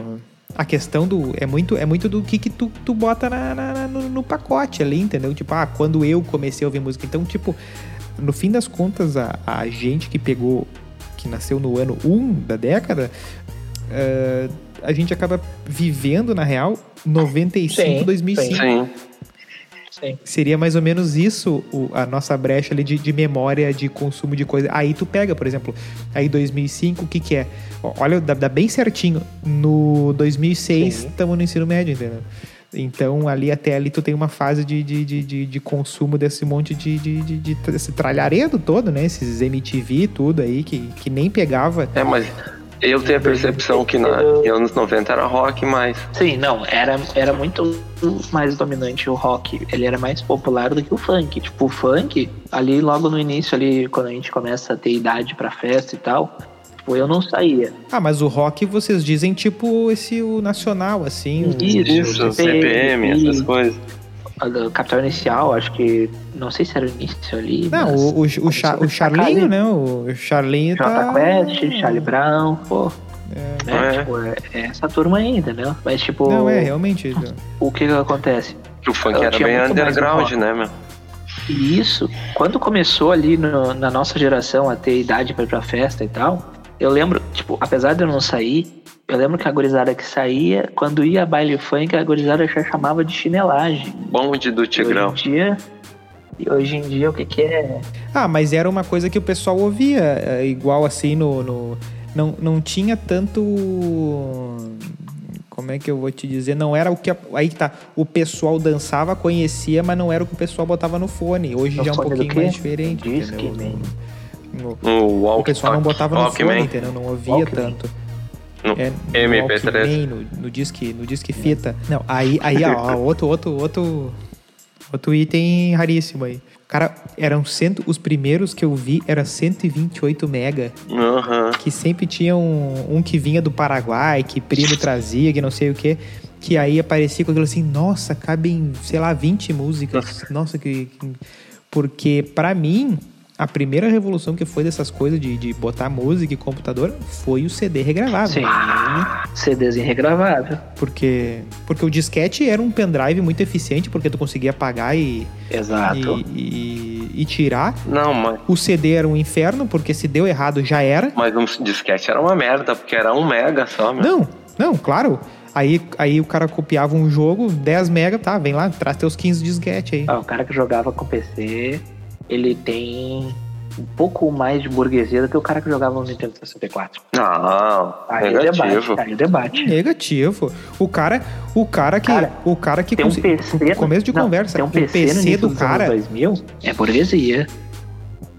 a questão do. É muito, é muito do que, que tu, tu bota na, na- na- no, no pacote ali, entendeu? Tipo, ah, quando eu comecei a ouvir música. Então, tipo, no fim das contas, a, a gente que pegou, que nasceu no ano 1 da década, eh, a gente acaba vivendo, na real, 95, Sim, 2005. Sim. Sim. Seria mais ou menos isso o- a nossa brecha ali de, de memória, de consumo de coisa. Aí tu pega, por exemplo, aí 2005, o que que é? Olha, dá, dá bem certinho. No 2006, Sim. estamos no ensino médio, entendeu? Então, ali até ali tu tem uma fase de, de, de, de, de consumo desse monte de, de, de, de, desse tralharedo todo, né? Esses MTV, tudo aí, que, que nem pegava. É, mas eu tenho a percepção que na, em anos 90 era rock mais. Sim, não, era, era muito mais dominante o rock. Ele era mais popular do que o funk. Tipo, o funk, ali logo no início, ali, quando a gente começa a ter idade pra festa e tal, tipo, eu não saía. Ah, mas o rock vocês dizem tipo esse o nacional, assim. o- Isso, CPM, essas e- coisas. a do Capital Inicial, acho que. Não sei se era o início ali. Não, mas o, o, o, o Charlinho, né? O Charlinho Jota tá... Quest, Charlie Brown, pô. É. Né? É. Tipo, é, é essa turma aí, entendeu? Mas, tipo, Não, é, realmente. o que que acontece? Que o funk Eu era bem underground, né, meu? E isso, quando começou ali no- na nossa geração a ter idade pra ir pra festa e tal, eu lembro, tipo, apesar de eu não sair, eu lembro que a gurizada que saía, quando ia a baile funk, a gurizada já chamava de chinelagem. Bonde do E Tigrão. Hoje em dia, e hoje em dia o que que é? Ah, mas era uma coisa que o pessoal ouvia, é, igual assim no. no- não, não tinha tanto. Como é que eu vou te dizer? Não era o que. a- Aí que tá. O pessoal dançava, conhecia, mas não era o que o pessoal botava no fone. Hoje No já é um pouquinho mais diferente. Disque, entendeu? man. No- No Walk, o pessoal não botava no Walkman. fone, entendeu? Não ouvia Walkman. tanto. No É, no MP3. Walkman, no, no disque, no disque fita. Não, aí, aí ó, outro, outro, outro, outro item raríssimo aí. Cara, eram cento, os primeiros que eu vi era 128 mega, Aham. que sempre tinha um, um que vinha do Paraguai, que primo trazia, que não sei o que, que aí aparecia com aquilo assim, nossa, cabem, sei lá, 20 músicas. Nossa, que... que- Porque pra mim, a primeira revolução que foi dessas coisas de, de botar música e computador foi o CD regravado. Sim, CDs regravável. Porque, porque o disquete era um pendrive muito eficiente, porque tu conseguia apagar e, Exato. e, e- e tirar. Não, mas, O CD era um inferno, porque se deu errado já era. mas um disquete era uma merda, porque era um mega só, meu. Não, não, claro. Aí, aí o cara copiava um jogo, 10 mega, tá, vem lá, traz teus 15 disquete aí. Ah, o cara que jogava com PC, ele tem um pouco mais de burguesia do que o cara que jogava no Nintendo 64. Não, Aí o debate, negativo. aí o debate. Negativo. O cara, o cara que, Cara, o cara que Tem um PC. começo de não, conversa, Tem um o PC, no PC do cara. anos 2000 é burguesia.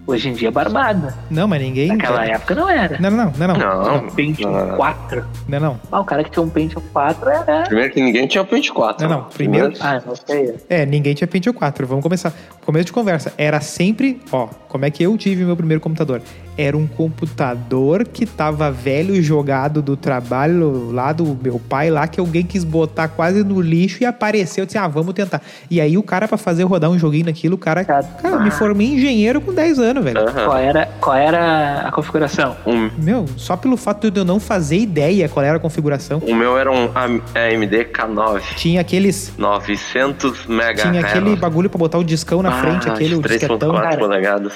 Hoje em dia é barbada. Não, mas ninguém. Naquela época não era. Não, não, não, não. Não, Um Pentium não, não. 4. Não, não. Ah, o cara que tinha um Pentium 4 era. Primeiro que ninguém tinha o 24. Não, não, primeiro- Ah, não sei. É, ninguém tinha Pentium 4. Vamos começar. Começo de conversa. Era sempre, ó, como é que eu tive meu primeiro computador? Era um computador que tava velho, jogado do trabalho lá do meu pai, lá que alguém quis botar quase no lixo e apareceu. Eu disse, ah, vamos tentar. E aí o cara, pra fazer rodar um joguinho naquilo, o cara. Cara, eu me formei engenheiro com 10 anos, velho. Qual era, qual era a configuração? Um- Meu, só pelo fato de eu não fazer ideia qual era a configuração. o meu era um AM- AMD K9, Tinha aqueles. 900 MHz. Tinha aquele bagulho pra botar o discão na frente, aquele o disquetão. 3.4 cara. polegadas.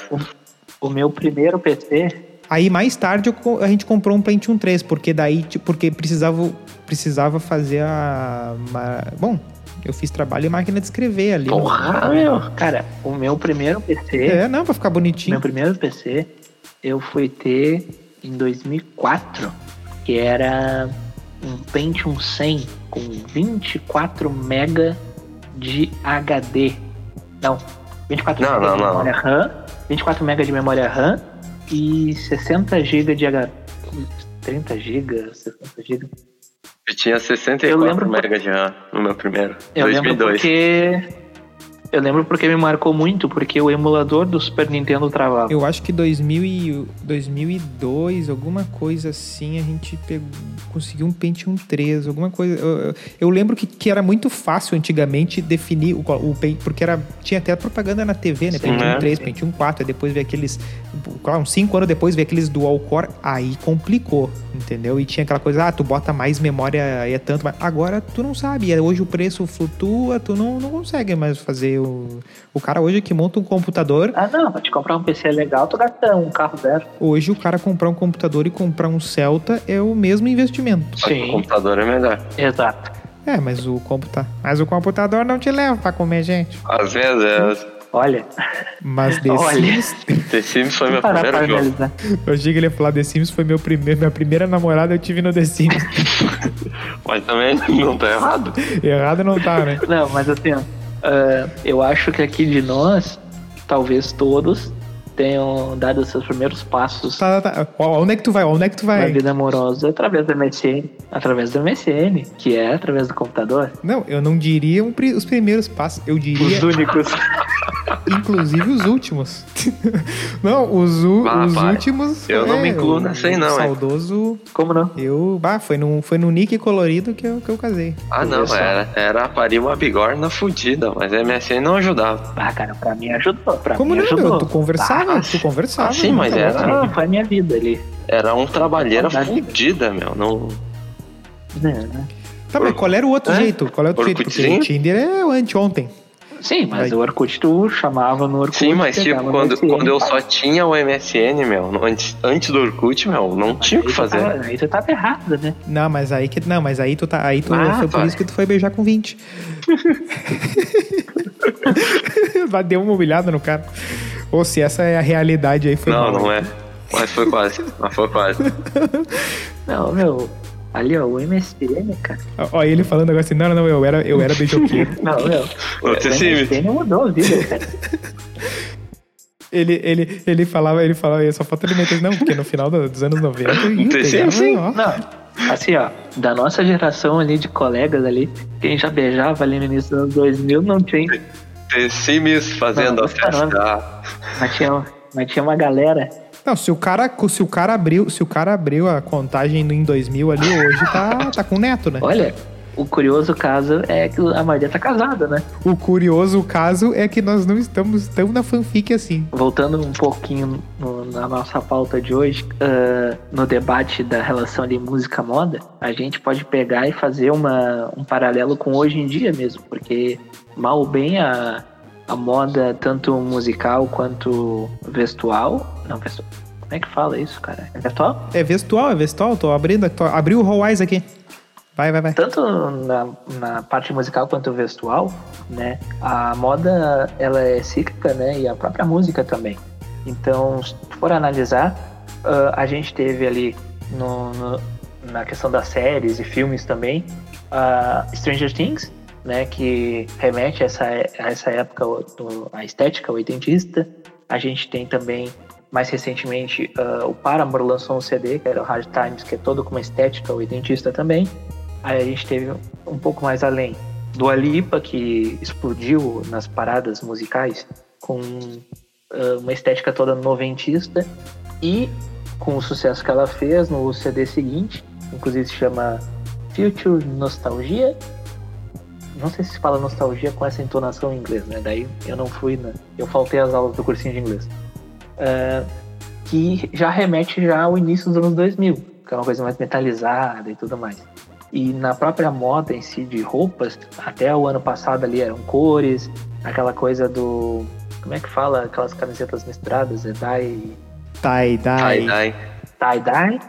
O meu primeiro PC. Aí mais tarde eu a gente comprou um Pentium 3, porque daí, tipo, porque precisava, precisava fazer a. ma- Bom, eu fiz trabalho em máquina de escrever ali. no- Porra, meu. Cara, o meu primeiro PC. É, não, pra ficar bonitinho. Meu primeiro PC eu fui ter em 2004, que era um Pentium 100 com 24 MB de HD. Não, 24 Não, MB não, de não. memória RAM, 24 MB de memória RAM e 60 GB de HD. 30 GB, 60 GB. Eu tinha Eu 64 lembro por- MB de RAM no meu primeiro. Eu lembro 2002. porque eu lembro porque me marcou muito, porque o emulador do Super Nintendo travava. Eu acho que 2000 e, 2002, alguma coisa assim, a gente pegou, conseguiu um Pentium 3, alguma coisa. Eu, eu- lembro que, que era muito fácil antigamente definir o, o porque era, tinha até propaganda na TV, né? Sim, Pentium né? 3, Pentium 4, aí depois veio aqueles, claro, uns 5 anos depois veio aqueles dual core, aí complicou, entendeu? E tinha aquela coisa, ah, tu bota mais memória, aí é tanto, mas agora tu não sabe, e hoje o preço flutua, tu não, não consegue mais fazer o... O cara hoje que monta um computador, Ah, não, pra te comprar um PC legal, tu gasta um carro zero. Hoje o cara comprar um computador e comprar um Celta é o mesmo investimento. Que O computador é melhor. Exato. É, mas o computa... mas o computador não te leva pra comer gente. Às vezes, Olha, Mas The Olha. Sims... The Sims foi meu primeiro jogo. analisar. Eu achei que ele ia falar The Sims foi meu primeiro, minha primeira namorada eu tive no The Sims. Mas também não tá errado. Errado não tá, né? Não, mas assim, ó, ah, eu acho que aqui de nós, talvez todos tenham dado seus primeiros passos Tá, tá, tá. Onde é que tu vai? Onde é que tu na vai? vida amorosa através do MSN, através do MSN, que é através do computador. Não, eu não diria um os primeiros passos. Eu diria, Os únicos. inclusive, os últimos. não, os, u- Ah, os pai, últimos. eu não é, me incluo o- nessa aí, não, é. Saudoso. Como não? Eu. Bah, foi no, foi no Nick colorido que eu, que eu casei. Ah, não, era, era parir uma bigorna fudida, mas a MSN não ajudava. Ah, cara, pra mim ajudou. Pra Como mim não? ajudou. meu? Tu conversava, Ah, tu conversava. ah, sim, mas tá era-. Ah, foi a minha vida ali. Era um trabalheira fudida, meu. Não... né? Tá, mas qual era o outro Hã? jeito? Qual é o outro jeito? Porque o Tinder é o anteontem. Sim, mas Vai. o Orkut tu chamava no Orkut. Sim, mas tipo, quando, MSN, quando eu só tinha o MSN, meu, antes, antes do Orkut, meu, não tinha o que tu fazer. tava- Aí tu tava errado, né? Não, mas aí que. Não, mas aí tu tá. Aí tu, Ah, foi por pai. isso que tu foi beijar com 20. Vai, Deu uma humilhada no cara. Ou se essa é a realidade aí, foi Não, mal. não é. Mas foi quase. Mas foi quase. Não, meu. Ali, ó, o MSN, cara. Ó, ele falando agora assim, não, não, não, eu era, eu era beijoqueiro. Não, meu. O Cecília. MSN mudou a vida, cara. ele, ele, ele falava, ele falava, só falta ele meter, não, porque no final do- dos anos 90, ih, Sim, pegava, sim. ó. Não, assim, ó, da nossa geração ali de colegas ali, quem já beijava ali no início dos anos 2000 não tinha, The Sims fazendo Não, a festa. mas tinha, mas tinha uma galera. Não, se o cara, se o cara abriu, se o cara abriu a contagem em 2000 ali, hoje tá, tá com neto, né? Olha, o curioso caso é que a maioria tá casada, né? O curioso caso é que nós não estamos tão na fanfic assim. Voltando um pouquinho no- na nossa pauta de hoje, ah, no debate da relação de música-moda, a gente pode pegar e fazer uma, um paralelo com hoje em dia mesmo, porque mal ou bem a, a moda, tanto musical quanto vestual. Não, vestual. Como é que fala isso, cara? É vestual? É vestual, é vestual, tô abrindo, tô, abriu o Rollwise aqui. Vai, vai, vai. tanto na, na parte musical quanto vestual, né? A moda ela é cíclica, né? E a própria música também. Então, se for analisar, ah, a gente teve ali no, no- na questão das séries e filmes também, ah, Stranger Things, né? Que remete a essa, a essa época, do, a estética oitentista. A gente tem também mais recentemente, ah, o Paramore lançou um CD, que era o Hard Times, que é todo com uma estética oitentista também. Aí a gente teve um pouco mais além do Alipa, que explodiu nas paradas musicais com ah, uma estética toda noventista e com o sucesso que ela fez no CD seguinte, inclusive se chama Future Nostalgia. Não sei se fala nostalgia com essa entonação em inglês, né? Daí eu não fui, na... eu faltei as aulas do cursinho de inglês. Ah, que já remete já ao início dos anos 2000, que é uma coisa mais metalizada e tudo mais. E na própria moda em si de roupas, até o ano passado ali eram cores, aquela coisa do. Como é que fala? Aquelas camisetas misturadas, é dye, Tie, Ai, dye. ai. tie-dye,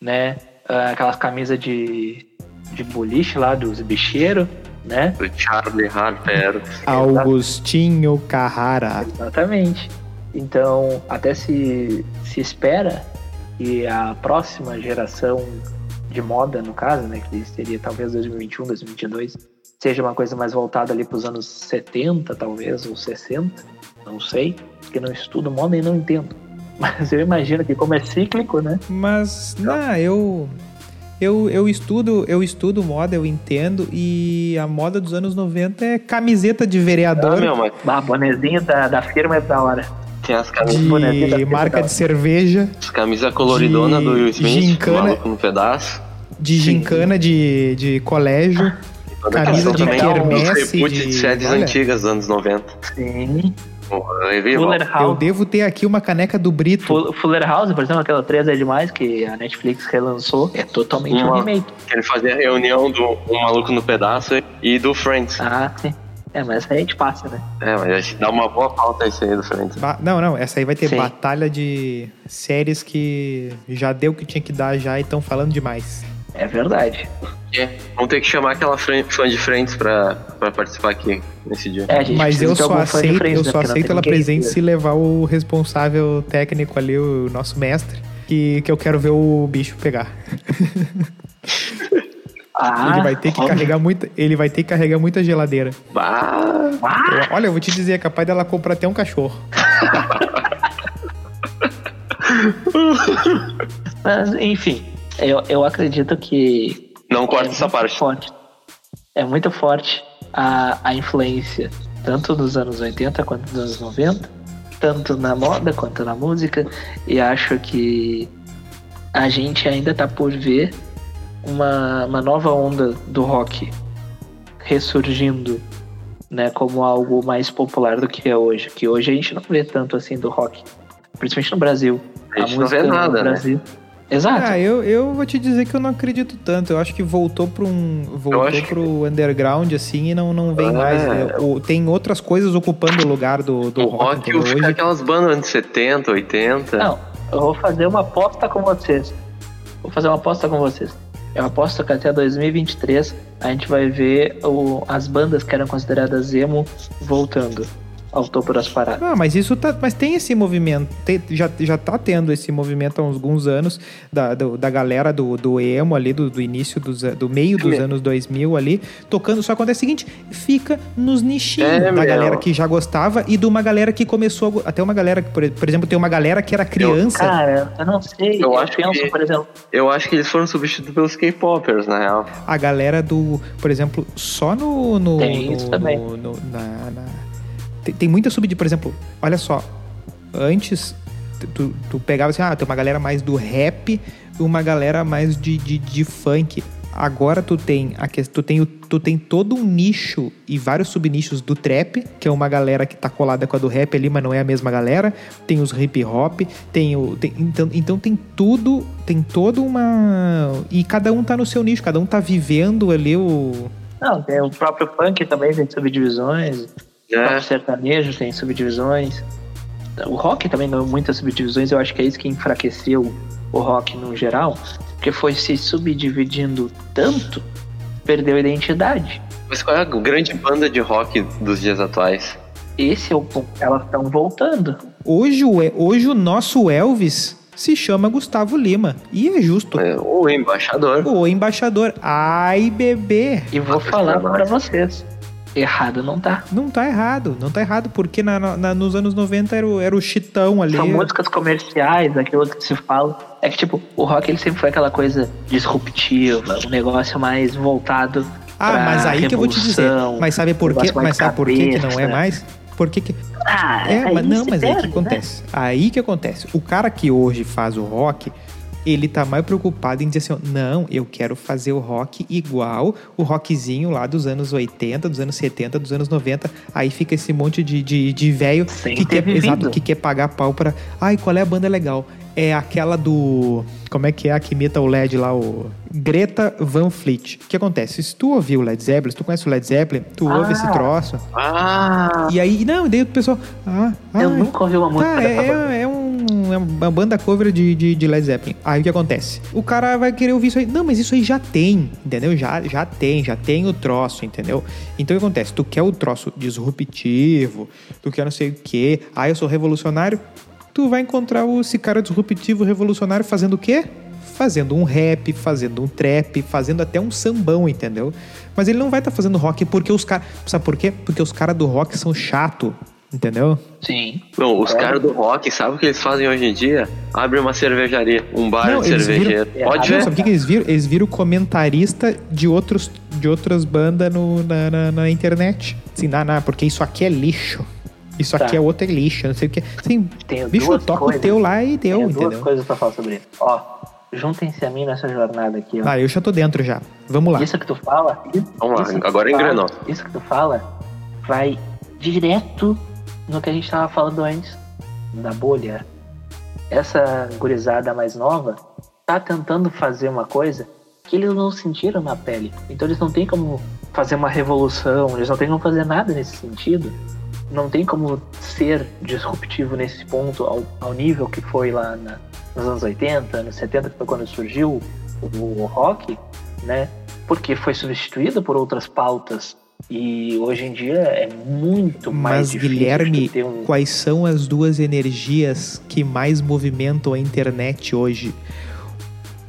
né? Ah, aquelas camisas de, de boliche lá dos bicheiros, né? Do Charlie Harper. Augustinho Carrara. Exatamente. Então, até se, se espera que a próxima geração de moda, no caso, né, que seria talvez 2021, 2022, seja uma coisa mais voltada ali para os anos 70, talvez, ou 60, não sei, porque não estudo moda e não entendo. Mas eu imagino que como é cíclico, né? Mas, não, eu, eu, eu estudo, eu estudo moda, eu entendo, e a moda dos anos 90 é camiseta de Ah, vereador, meu, mas Ah, bonezinho da, da firma é da hora. Tem as camisas, de marca de cerveja, as camisas coloridona de do Will Smith, gincana. maluco no pedaço. de gincana de, de colégio, Camisa de também quermesse, Os reboot de- de séries olha. antigas dos anos 90. Sim. Fuller eu House. devo ter aqui uma caneca do Brito. Full- Fuller House, por exemplo, aquela 3 é demais que a Netflix relançou, é totalmente um Uma- remake. Que ele fazia a reunião do um Maluco no Pedaço e do Friends. Ah, sim. É, mas aí a gente passa, né? É, mas a gente dá uma boa pauta isso aí do Friends. Ba- Não, não, essa aí vai ter Sim. batalha de séries que já deu o que tinha que dar já e estão falando demais. É verdade. É, Vamos ter que chamar aquela fran- fã de frentes pra, pra participar aqui nesse dia. É, a gente Mas eu só algum fã de aceito, Friends, eu né? só aceito ela presente se levar o responsável técnico ali, o nosso mestre, que, que eu quero ver o bicho pegar. Ah, ele vai ter que óbvio. carregar muita, ele vai ter que carregar muita geladeira. Bah, Ah, Eu- olha, eu vou te dizer, é capaz dela comprar até um cachorro. Mas, enfim, eu, eu acredito que não corta é essa muito parte. Forte. É muito forte a, a influência, tanto dos anos 80 quanto dos anos 90, tanto na moda quanto na música, e acho que a gente ainda tá por ver uma, uma nova onda do rock ressurgindo, né, como algo mais popular do que é hoje. Que hoje a gente não vê tanto assim do rock, principalmente no Brasil. A gente não vê música nada, no né? Brasil. Exato. Ah, eu, eu vou te dizer que eu não acredito tanto. Eu acho que voltou para um. Voltou acho que- pro underground, assim, e não, não vem É. mais. né? O- tem outras coisas ocupando o lugar do, do o rock, rock Hoje. aquelas bandas anos 70, 80. Não, eu vou fazer uma aposta com vocês. Vou fazer uma aposta com vocês. Eu aposto que até 2023 a gente vai ver o- as bandas que eram consideradas emo voltando ao topo das paradas. Ah, mas isso tá. Mas tem esse movimento. tem- já, já tá tendo esse movimento há uns alguns anos da, do- da galera do, do emo ali, do, do início dos, do meio dos anos 2000 ali, tocando. Só que acontece o seguinte: fica nos nichinhos É, da meu. galera que já gostava e de uma galera que começou. a Até uma galera que, por, por exemplo, tem uma galera que era criança. Cara, eu não sei. Eu Eu, acho penso, que- por exemplo, Eu acho que eles foram substituídos pelos K-Popers, na real. a galera do, por exemplo, só no. no Tem no- isso também. no- no- na- na- tem, tem muita de, por exemplo, olha só, antes tu, tu pegava assim, ah, tem uma galera mais do rap e uma galera mais de, de, de funk. Agora tu tem a tu tem, tu tem todo um nicho e vários subnichos do trap, que é uma galera que tá colada com a do rap ali, mas não é a mesma galera. Tem os hip hop, tem o tem- então, então tem tudo, tem toda uma e cada um tá no seu nicho, cada um tá vivendo ali o não, tem o próprio funk também tem subdivisões. O É, próprio sertanejo tem subdivisões. O rock também ganhou muitas subdivisões. Eu acho que é isso que enfraqueceu o rock no geral. Porque foi se subdividindo tanto, perdeu a identidade. mas qual é a grande banda de rock dos dias atuais? Esse é o ponto. Elas estão voltando. Hoje o, hoje o nosso Elvis se chama Gustavo Lima. E é justo. É, o Embaixador. O embaixador. Ai, bebê. E vou Nossa, falar pra vocês. Errado não tá. Não tá errado, não tá errado, porque na, na- nos anos 90 era o, era o chitão ali. São músicas comerciais, aquilo que se fala. É que, tipo, o rock ele sempre foi aquela coisa disruptiva, um negócio mais voltado. Ah, mas aí que eu vou te dizer. Mas sabe por quê? Mas sabe por quê que não é cabeça. mais? Por que que... Ah, É, mas não, mas aí que né? acontece. Aí que acontece. O cara que hoje faz o rock, ele tá mais preocupado em dizer assim, não, eu quero fazer o rock igual o rockzinho lá dos anos 80, dos anos 70, dos anos 90. Aí fica esse monte de, de, de velho que quer, exato, que quer pagar pau pra. Ai, qual é a banda legal? É aquela do. Como é que é a que imita o LED lá? O Greta Van Fleet. O que acontece? Se tu ouvir o Led Zeppelin, se tu conhece o Led Zeppelin, tu Ah. ouve esse troço. Ah, E aí, não, daí o pessoal. Ah, Eu nunca ouvi uma música Tá, é, é, é é uma banda cover de, de, de Led Zeppelin. Aí o que acontece? O cara vai querer ouvir isso aí. Não, mas isso aí já tem, entendeu? Já, já tem, já tem o troço, entendeu? Então o que acontece? Tu quer o troço disruptivo, tu quer não sei o quê. Ah, eu sou revolucionário. Tu vai encontrar esse cara disruptivo, revolucionário, fazendo o quê? Fazendo um rap, fazendo um trap, fazendo até um sambão, entendeu? Mas ele não vai estar fazendo rock porque os caras. Sabe por quê? Porque os caras do rock são chato, entendeu? Sim. não, os É. caras do rock, sabe o que eles fazem hoje em dia? Abre uma cervejaria, um bar Não, de cervejeiro. viram- Pode Não, ver. sabe o que, que eles viram? Eles viram comentarista de, outros, de outras bandas no- na, na, na internet. Assim, não, não, porque isso aqui é lixo. Isso Tá. aqui é outro é lixo, não sei o que. Assim, Tenho bicho, duas toca o coisas. teu lá e deu, Tenho duas entendeu? coisas pra falar sobre isso. Ó, juntem-se a mim nessa jornada aqui, ó. Ah, eu já tô dentro já. Vamos lá. Isso que tu fala. Vamos lá, agora fala- engrenou. Isso que tu fala vai direto no que a gente tava falando antes, da bolha. Essa gurizada mais nova tá tentando fazer uma coisa que eles não sentiram na pele. Então eles não tem como fazer uma revolução, eles não tem como fazer nada nesse sentido. Não tem como ser disruptivo nesse ponto ao, ao nível que foi lá na- nos anos 80, anos 70, que foi quando surgiu o rock, né? Porque foi substituído por outras pautas. E hoje em dia é muito mais Mas, difícil Guilherme, ter um... quais são as duas energias que mais movimentam a internet hoje?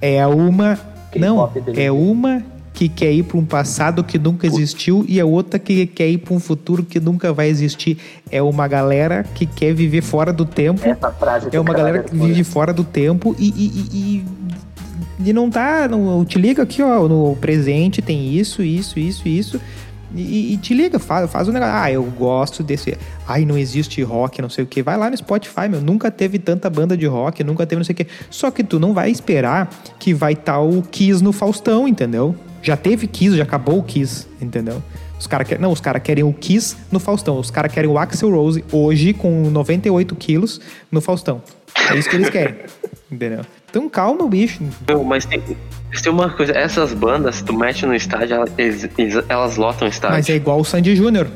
É uma. Não, é uma que quer ir para um passado que nunca existiu e a outra que quer ir para um futuro que nunca vai existir. É uma galera que quer viver fora do tempo. Essa frase É uma galera que vive fora do tempo e, e, e, e- e não tá. Não, te liga aqui, ó. No presente tem isso, isso, isso, isso. E, e te liga, faz, faz um negócio. Ah, eu gosto desse. Ai, não existe rock, não sei o que. Vai lá no Spotify, meu. Nunca teve tanta banda de rock, nunca teve não sei o que. Só que tu não vai esperar que vai estar o Kiss no Faustão, entendeu? Já teve Kiss, já acabou o Kiss, entendeu? Os cara quer, não, os caras querem o Kiss no Faustão. Os caras querem o Axel Rose hoje com 98 quilos no Faustão. É isso que eles querem. entendeu? Então calma, bicho. Meu, mas tem, tem uma coisa, essas bandas, tu mete no estádio, elas, elas lotam o estádio. Mas é igual o Sandy Júnior.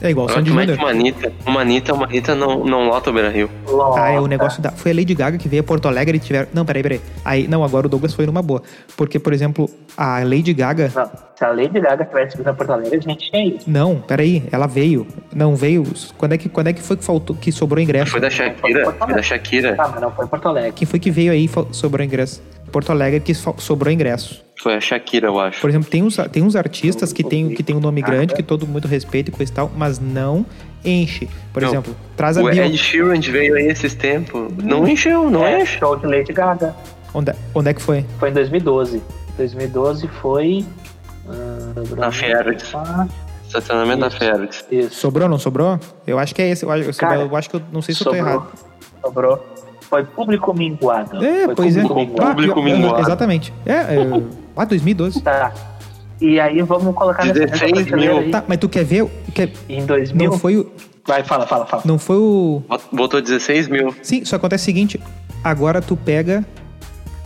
É igual Sandy mete Júnior. uma Anitta, uma Anitta, uma Anitta não, não lota o Beira Rio. Ah, é o negócio da. Foi a Lady Gaga que veio a Porto Alegre e tiveram. Não, peraí, peraí. Aí, não, agora o Douglas foi numa boa. Porque, por exemplo, a Lady Gaga. Não, se a Lady Gaga tivesse vindo a Porto Alegre, a gente tinha ido. Não, peraí, ela veio. Não veio. Quando é que, quando é que foi que faltou, que sobrou ingresso? Foi da Shakira, foi da Shakira. Ah, mas não foi em Porto Alegre. Quem foi que veio aí e sobrou ingresso? Porto Alegre que sobrou ingresso. Foi a Shakira, eu acho. Por exemplo, tem uns, tem uns artistas que tem, que tem um nome grande, é? que todo mundo respeita e coisa e tal, mas não enche. Por Não. exemplo, traz a O Ed. Sheeran veio aí esses tempos. Não encheu, não é, enche. show de Lady Gaga. Onde, onde é que foi? Foi em 2012. 2012 foi. ah, Na Fiergs. Estacionamento da. Isso. Sobrou ou não sobrou? Eu acho que é esse. Eu, Cara, eu acho que eu não sei se eu tô sobrou. errado. Sobrou. Foi público minguado. É, Foi pois é. público minguado. Público pior- minguado. Exatamente. É, é ah, 2012. Tá. E aí vamos colocar nessa 16 nessa prateleira mil. aí. Tá, mas tu quer ver? Quer, Em 2000. não foi o. Vai, fala, fala, fala. Não foi o. Botou 16 mil. Sim, só acontece o seguinte: agora tu pega,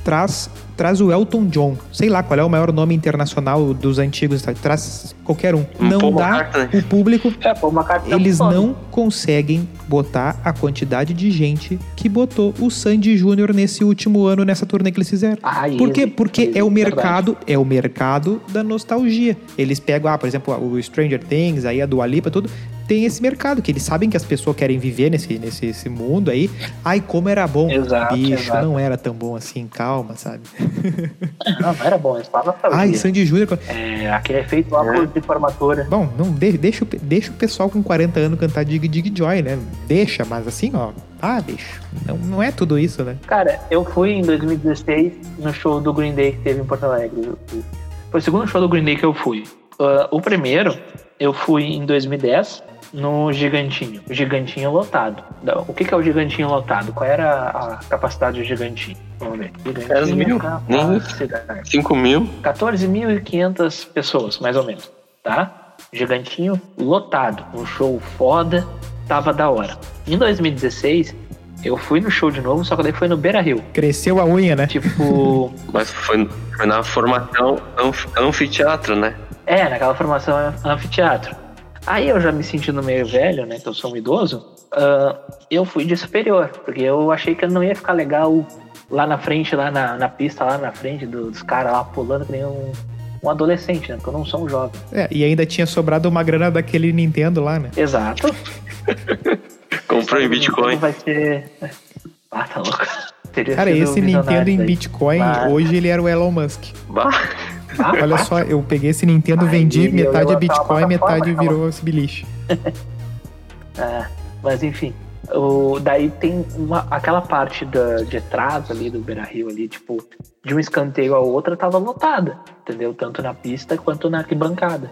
traz, traz o Elton John. Sei lá qual é o maior nome internacional dos antigos. tá? Traz qualquer um. Um não Paul dá McCartney. o público. É, carta Eles não conseguem botar a quantidade de gente que botou o Sandy Júnior nesse último ano nessa turnê que eles fizeram. Ah, Por quê? Porque easy, é o verdade. mercado, é o mercado da nostalgia. Eles pegam, ah, por exemplo, o Stranger Things, aí a Dua Lipa, tudo, tem esse mercado que eles sabem que as pessoas querem viver nesse, nesse esse mundo aí. Ai, como era bom. Exato, Bicho, exato. não era tão bom assim, calma, sabe? Não, não era bom, eles falam Ai, Sandy Júnior. É, aquele efeito óculos de formatura. Bom, não, de- deixa, deixa o pessoal com 40 anos cantar Dig Dig Joy, né? Deixa, mas assim, ó. Ah, bicho, não, não é tudo isso, né? Cara, eu fui em 2016 no show do Green Day que teve em Porto Alegre. Foi o segundo show do Green Day que eu fui. Ah, o primeiro, eu fui em 2010 no Gigantinho. O Gigantinho lotado. Não, O que, que é o Gigantinho lotado? Qual era a capacidade do Gigantinho? Vamos ver. Gigantinho, Era mil. capacidade. 5 mil. 14.500 pessoas, mais ou menos, tá? Gigantinho lotado, um show foda, tava da hora. Em 2016, eu fui no show de novo, só que daí foi no Beira Rio. Cresceu a unha, né? Tipo, Mas foi, foi na formação anf- anfiteatro, né? é, naquela formação anfiteatro. Aí eu já me sentindo meio velho, né, que eu sou um idoso, ah, eu fui de superior, porque eu achei que não ia ficar legal lá na frente, lá na, na pista, lá na frente do- dos caras lá pulando que nem um, um adolescente, né, porque eu não sou um jovem. É, e ainda tinha sobrado uma grana daquele Nintendo lá, né? Exato. Comprou em Então Bitcoin. Vai ser. Ah, tá louco. Teria Cara, esse Nintendo em daí. Bitcoin, Mas- hoje ele era o Elon Musk. Bah. Olha só, eu peguei esse Nintendo, Aí vendi, metade é Bitcoin, metade calma. virou esse beliche. é, mas enfim. O, daí tem uma, aquela parte da, de trás ali do Beira Rio ali, tipo, de um escanteio a outra tava lotada, entendeu? Tanto na pista quanto na arquibancada.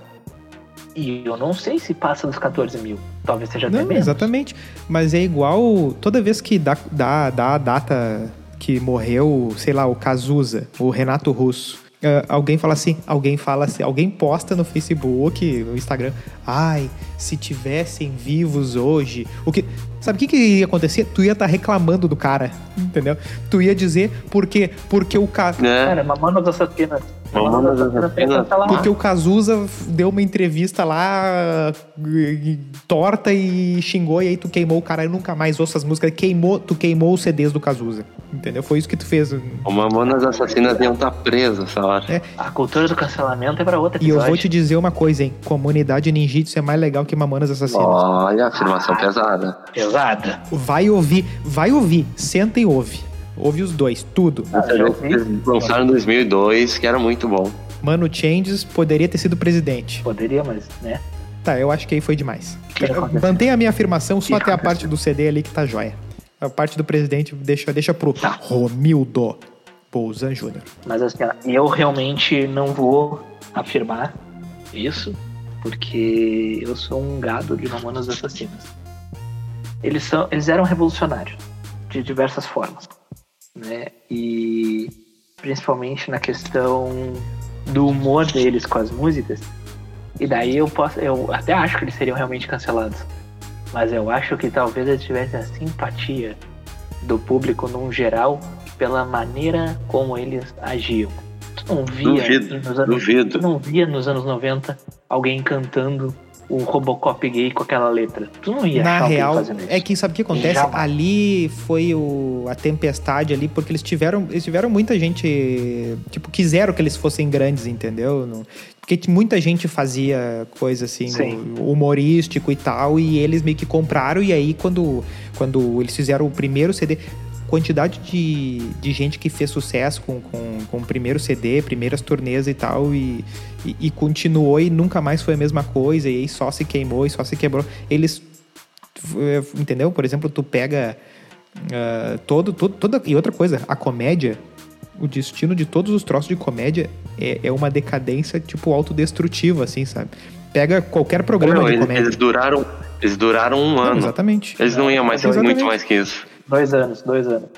E eu não sei se passa dos 14 mil. Talvez seja até Não, menos. exatamente. Mas é igual toda vez que dá, dá, dá a data que morreu, sei lá, o Cazuza, o Renato Russo. Ah, alguém fala assim, alguém fala assim, alguém posta no Facebook, no Instagram, ai, se tivessem vivos hoje, o que. Sabe o que, que ia acontecer? Tu ia estar reclamando do cara, entendeu? Tu ia dizer porque porque o cara. Né? Cara, Mamonas Assassinas. Assassinas. Porque o Cazuza deu uma entrevista lá e- torta e xingou, e aí tu queimou o cara. Eu nunca mais ouço as músicas. Queimou, tu queimou os CDs do Cazuza. Entendeu? Foi isso que tu fez. O Mamonas Assassinas iam estar preso essa hora. É. A cultura do cancelamento é pra outra E eu episódio. vou te dizer uma coisa, hein? Comunidade ninjitsu é mais legal que Mamonas Assassinas. Olha, afirmação pesada. Pesada. Vai ouvir, vai ouvir. Senta e ouve. Ouve os dois, tudo. Ah, lançaram em 2002, que era muito bom. Mano Changes poderia ter sido presidente. Poderia, mas, né? Tá, eu acho que aí foi demais. Mantenha a minha afirmação só que até a parte do CD ali que tá joia. A parte do presidente deixa, deixa pro Tá. Romildo Bolzan Jr. Mas assim, eu realmente não vou afirmar isso, porque eu sou um gado de Mamonas Assassinas. Eles, são, eles eram revolucionários, de diversas formas. Né? E principalmente na questão do humor deles com as músicas. E daí eu posso. Eu até acho que eles seriam realmente cancelados. Mas eu acho que talvez eles tivessem a simpatia do público num geral pela maneira como eles agiam. Tu não via Duvido, nos anos, duvido. Tu não via nos anos 90 alguém cantando o Robocop gay com aquela letra. Tu não ia Na achar real, fazendo isso. é que sabe o que acontece? Jamais. Ali foi o, a tempestade ali, porque eles tiveram, eles tiveram muita gente, tipo, quiseram que eles fossem grandes, entendeu? Não- porque muita gente fazia coisa assim, Sim. o- humorístico e tal, e eles meio que compraram, e aí quando, quando eles fizeram o primeiro CD, quantidade de, de gente que fez sucesso com, com, com o primeiro CD, primeiras turnês e tal, e, e, e continuou e nunca mais foi a mesma coisa, e aí só se queimou e só se quebrou. Eles eh, entendeu? Por exemplo, tu pega ah, todo, todo, toda e outra coisa, a comédia, o destino de todos os troços de comédia é, é uma decadência tipo autodestrutiva, assim, sabe? Pega qualquer programa Não, de eles, comédia. eles duraram, eles duraram um Não, ano. exatamente. Eles não iam mais Exatamente. muito mais que isso. Dois anos, dois anos.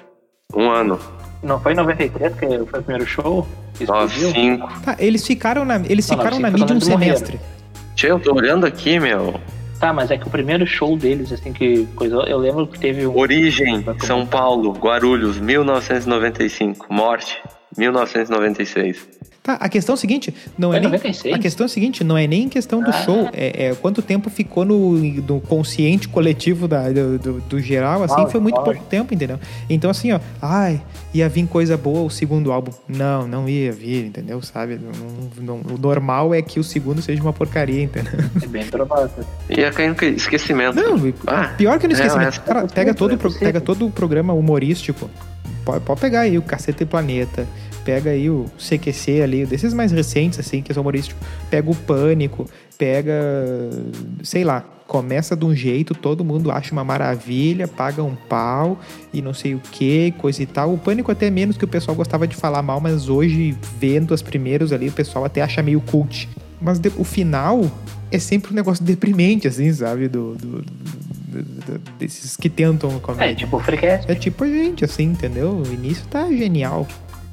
Um ano. Não foi em 93 que foi o primeiro show? Nove, cinco. Tá, eles ficaram na, eles Não, não, ficaram na mídia um semestre. Tchê, eu tô olhando aqui, meu. Tá, mas é que o primeiro show deles, assim, que coisa. Eu lembro que teve um. Origem, São Paulo, Guarulhos, 1995. Morte, 1996. Tá, a questão é a seguinte, não é Foi nem 96? a questão é a seguinte, não é nem questão do Ah. show, é, é quanto tempo ficou no, no consciente coletivo da, do, do- do geral, assim, Claro, foi muito claro. pouco tempo, entendeu? Então assim, ó, ai, ia vir coisa boa o segundo álbum. Não, não ia vir, entendeu? Sabe? Não- não- o normal é que o segundo seja uma porcaria, entendeu? É bem provável. Ia cair no esquecimento. Não, Ah, pior que no é, esquecimento. Cara, é pega todo, é o pro- pega todo o programa humorístico. Pode, pode pegar aí o Caceta e Planeta. Pega aí o CQC ali, desses mais recentes, assim, que são humorísticos. Pega o Pânico. Pega. Sei lá. Começa de um jeito, todo mundo acha uma maravilha, paga um pau e não sei o que, coisa e tal. O Pânico até menos que o pessoal gostava de falar mal, mas hoje, vendo as primeiras ali, o pessoal até acha meio cult. Mas de- o final é sempre um negócio deprimente, assim, sabe? Do, do- do- desses que tentam É, comédia. tipo o Freecast. É tipo a gente, assim, entendeu? O início tá genial.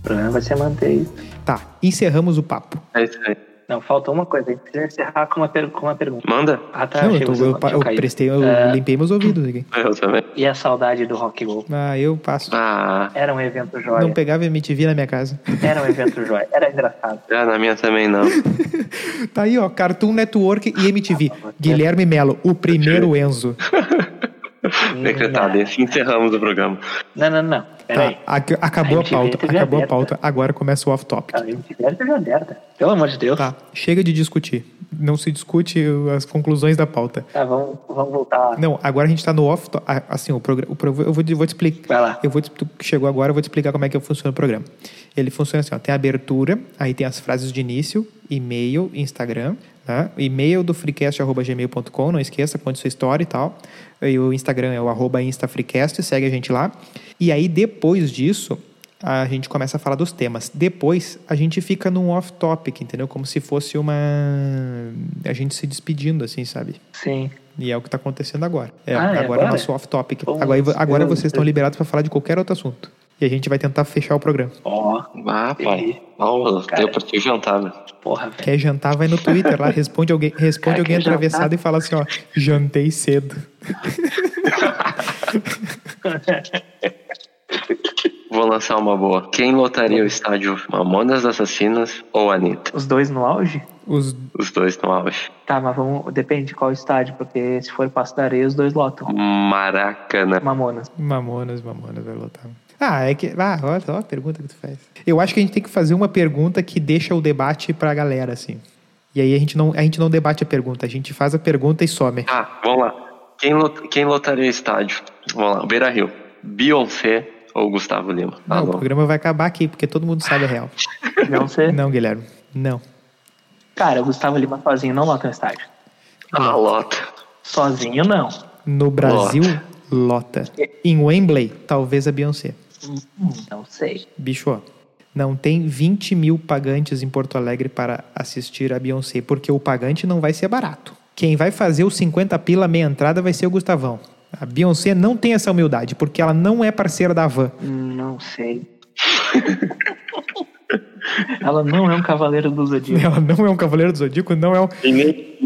O problema vai ser manter isso. Tá, encerramos o papo. É isso aí. Não, falta uma coisa. A gente precisa encerrar com uma, per- com uma pergunta. Manda. Ah, tá. Não, eu, tô- eu, eu caído. prestei, eu É. limpei meus ouvidos aqui. Eu também. E a saudade do Rock Go? Ah, eu passo. Ah, Era um evento joia. Não pegava MTV na minha casa. Era um evento joia. Era engraçado. já na minha também não. Tá aí, ó, Cartoon Network e MTV. Guilherme Melo, o primeiro Enzo. Decretado. E assim encerramos o programa. Não, não, não. Pera Tá, aí. acabou A a pauta, acabou a aberta. pauta, agora começa o off-topic. A MTV aberta. Pelo amor de Deus. Tá, chega de discutir. Não se discute as conclusões da pauta. Tá, vamos, vamos voltar. Não, agora a gente tá no off. Assim, o programa. Eu vou, te- vou te explicar. Vai lá. Eu vou te, tu que chegou agora, eu vou te explicar como é que funciona o programa. Ele funciona assim: ó, tem a abertura, aí tem as frases de início, e-mail, Instagram. Tá? E-mail do freecast.gmail.com, não esqueça, conte sua história e tal. E o Instagram é o arroba instafreecast, segue a gente lá. E aí, depois disso, a gente começa a falar dos temas. Depois, a gente fica num off-topic, entendeu? Como se fosse uma. A gente se despedindo, assim, sabe? Sim. E é o que está acontecendo agora. É, Ah, é agora, é agora? o nosso off-topic. Agora, agora vocês estão liberados para falar de qualquer outro assunto. E a gente vai tentar fechar o programa. Ó, Ah, pai. Ó, Cara. deu pra te jantar, né? porra, velho. Quer jantar, vai no Twitter lá, responde alguém, responde Cara, alguém quer jantar? atravessado e fala assim, ó, jantei cedo. Vou vou lançar uma boa. Quem lotaria o estádio Mamonas Assassinas ou Anitta? Os dois no auge? Os, Os dois no auge. Tá, mas vamos. Depende de qual estádio, porque se for Passo da Areia, os dois lotam. Maracanã. Mamonas. Mamonas, Mamonas vai lotar. Ah, é que. Ah, olha, olha a pergunta que tu faz. Eu acho que a gente tem que fazer uma pergunta que deixa o debate pra galera, assim. E aí a gente não, a gente não debate a pergunta, a gente faz a pergunta e some. Ah, vamos lá. Quem, lot- quem lotaria o estádio? Vamos lá. Beira Rio. Beyoncé ou Gustavo Lima? Não, o Alô. programa vai acabar aqui, porque todo mundo sabe a real. Sei. Não, Guilherme. Não. Cara, o Gustavo Lima sozinho não lota um estádio. Ah, lota. Sozinho não. No Brasil, lota. Em Wembley, talvez a Beyoncé. Não sei. Bicho, não tem 20 mil pagantes em Porto Alegre para assistir a Beyoncé, porque o pagante não vai ser barato. Quem vai fazer os 50 pila meia entrada vai ser o Gustavão. A Beyoncé não tem essa humildade, porque ela não é parceira da Van. Não sei. Ela não é um cavaleiro do Zodíaco. Ela não é um cavaleiro do Zodíaco, não é um... E nem,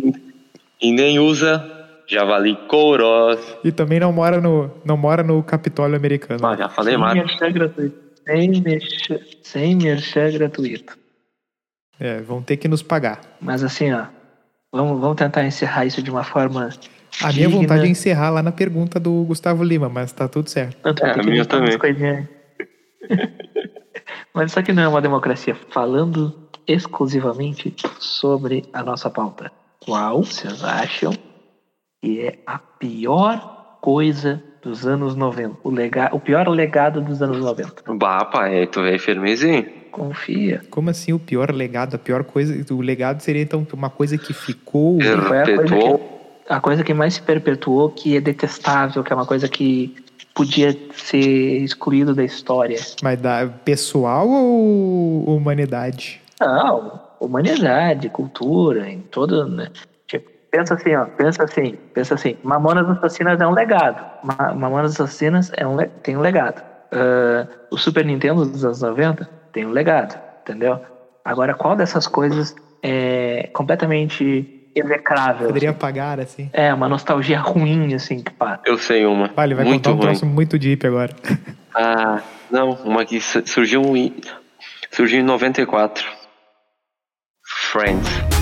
e nem usa javali couros. E também não mora no, não mora no Capitólio americano. Ah, já falei Sem mais. Sem merchan, sem merchan gratuito. É, vão ter que nos pagar. Mas assim, ó. Vamos, vamos tentar encerrar isso de uma forma. A minha digna. vontade é encerrar lá na pergunta do Gustavo Lima, mas tá tudo certo. Tanto É, que a minha também. Mas isso aqui não é uma democracia. Falando exclusivamente sobre a nossa pauta. Qual vocês acham que é a pior coisa dos anos 90? O, lega... o pior legado dos anos 90? Bah, pai, tu veio firmezinho. Confia. Como assim o pior legado? A pior coisa. O legado seria então uma coisa que ficou. Foi a coisa Perpetuou. que, a coisa que mais se perpetuou, que é detestável, que é uma coisa que podia ser excluído da história. Mas da pessoal ou humanidade? Não, humanidade, cultura, em todo. Né? Pensa assim, ó, pensa assim, pensa assim. Mamonas Assassinas é um legado. Ma Mamonas Assassinas é um tem um legado. Ah, o Super Nintendo dos anos 90 tem um legado, entendeu? Agora, qual dessas coisas é completamente execrável? Poderia assim? apagar assim. É, uma nostalgia ruim, assim, que pá. Eu sei uma. Vale, vai muito contar um ruim. troço muito deep agora. Ah, não, uma que su- surgiu em, surgiu em 94. Friends.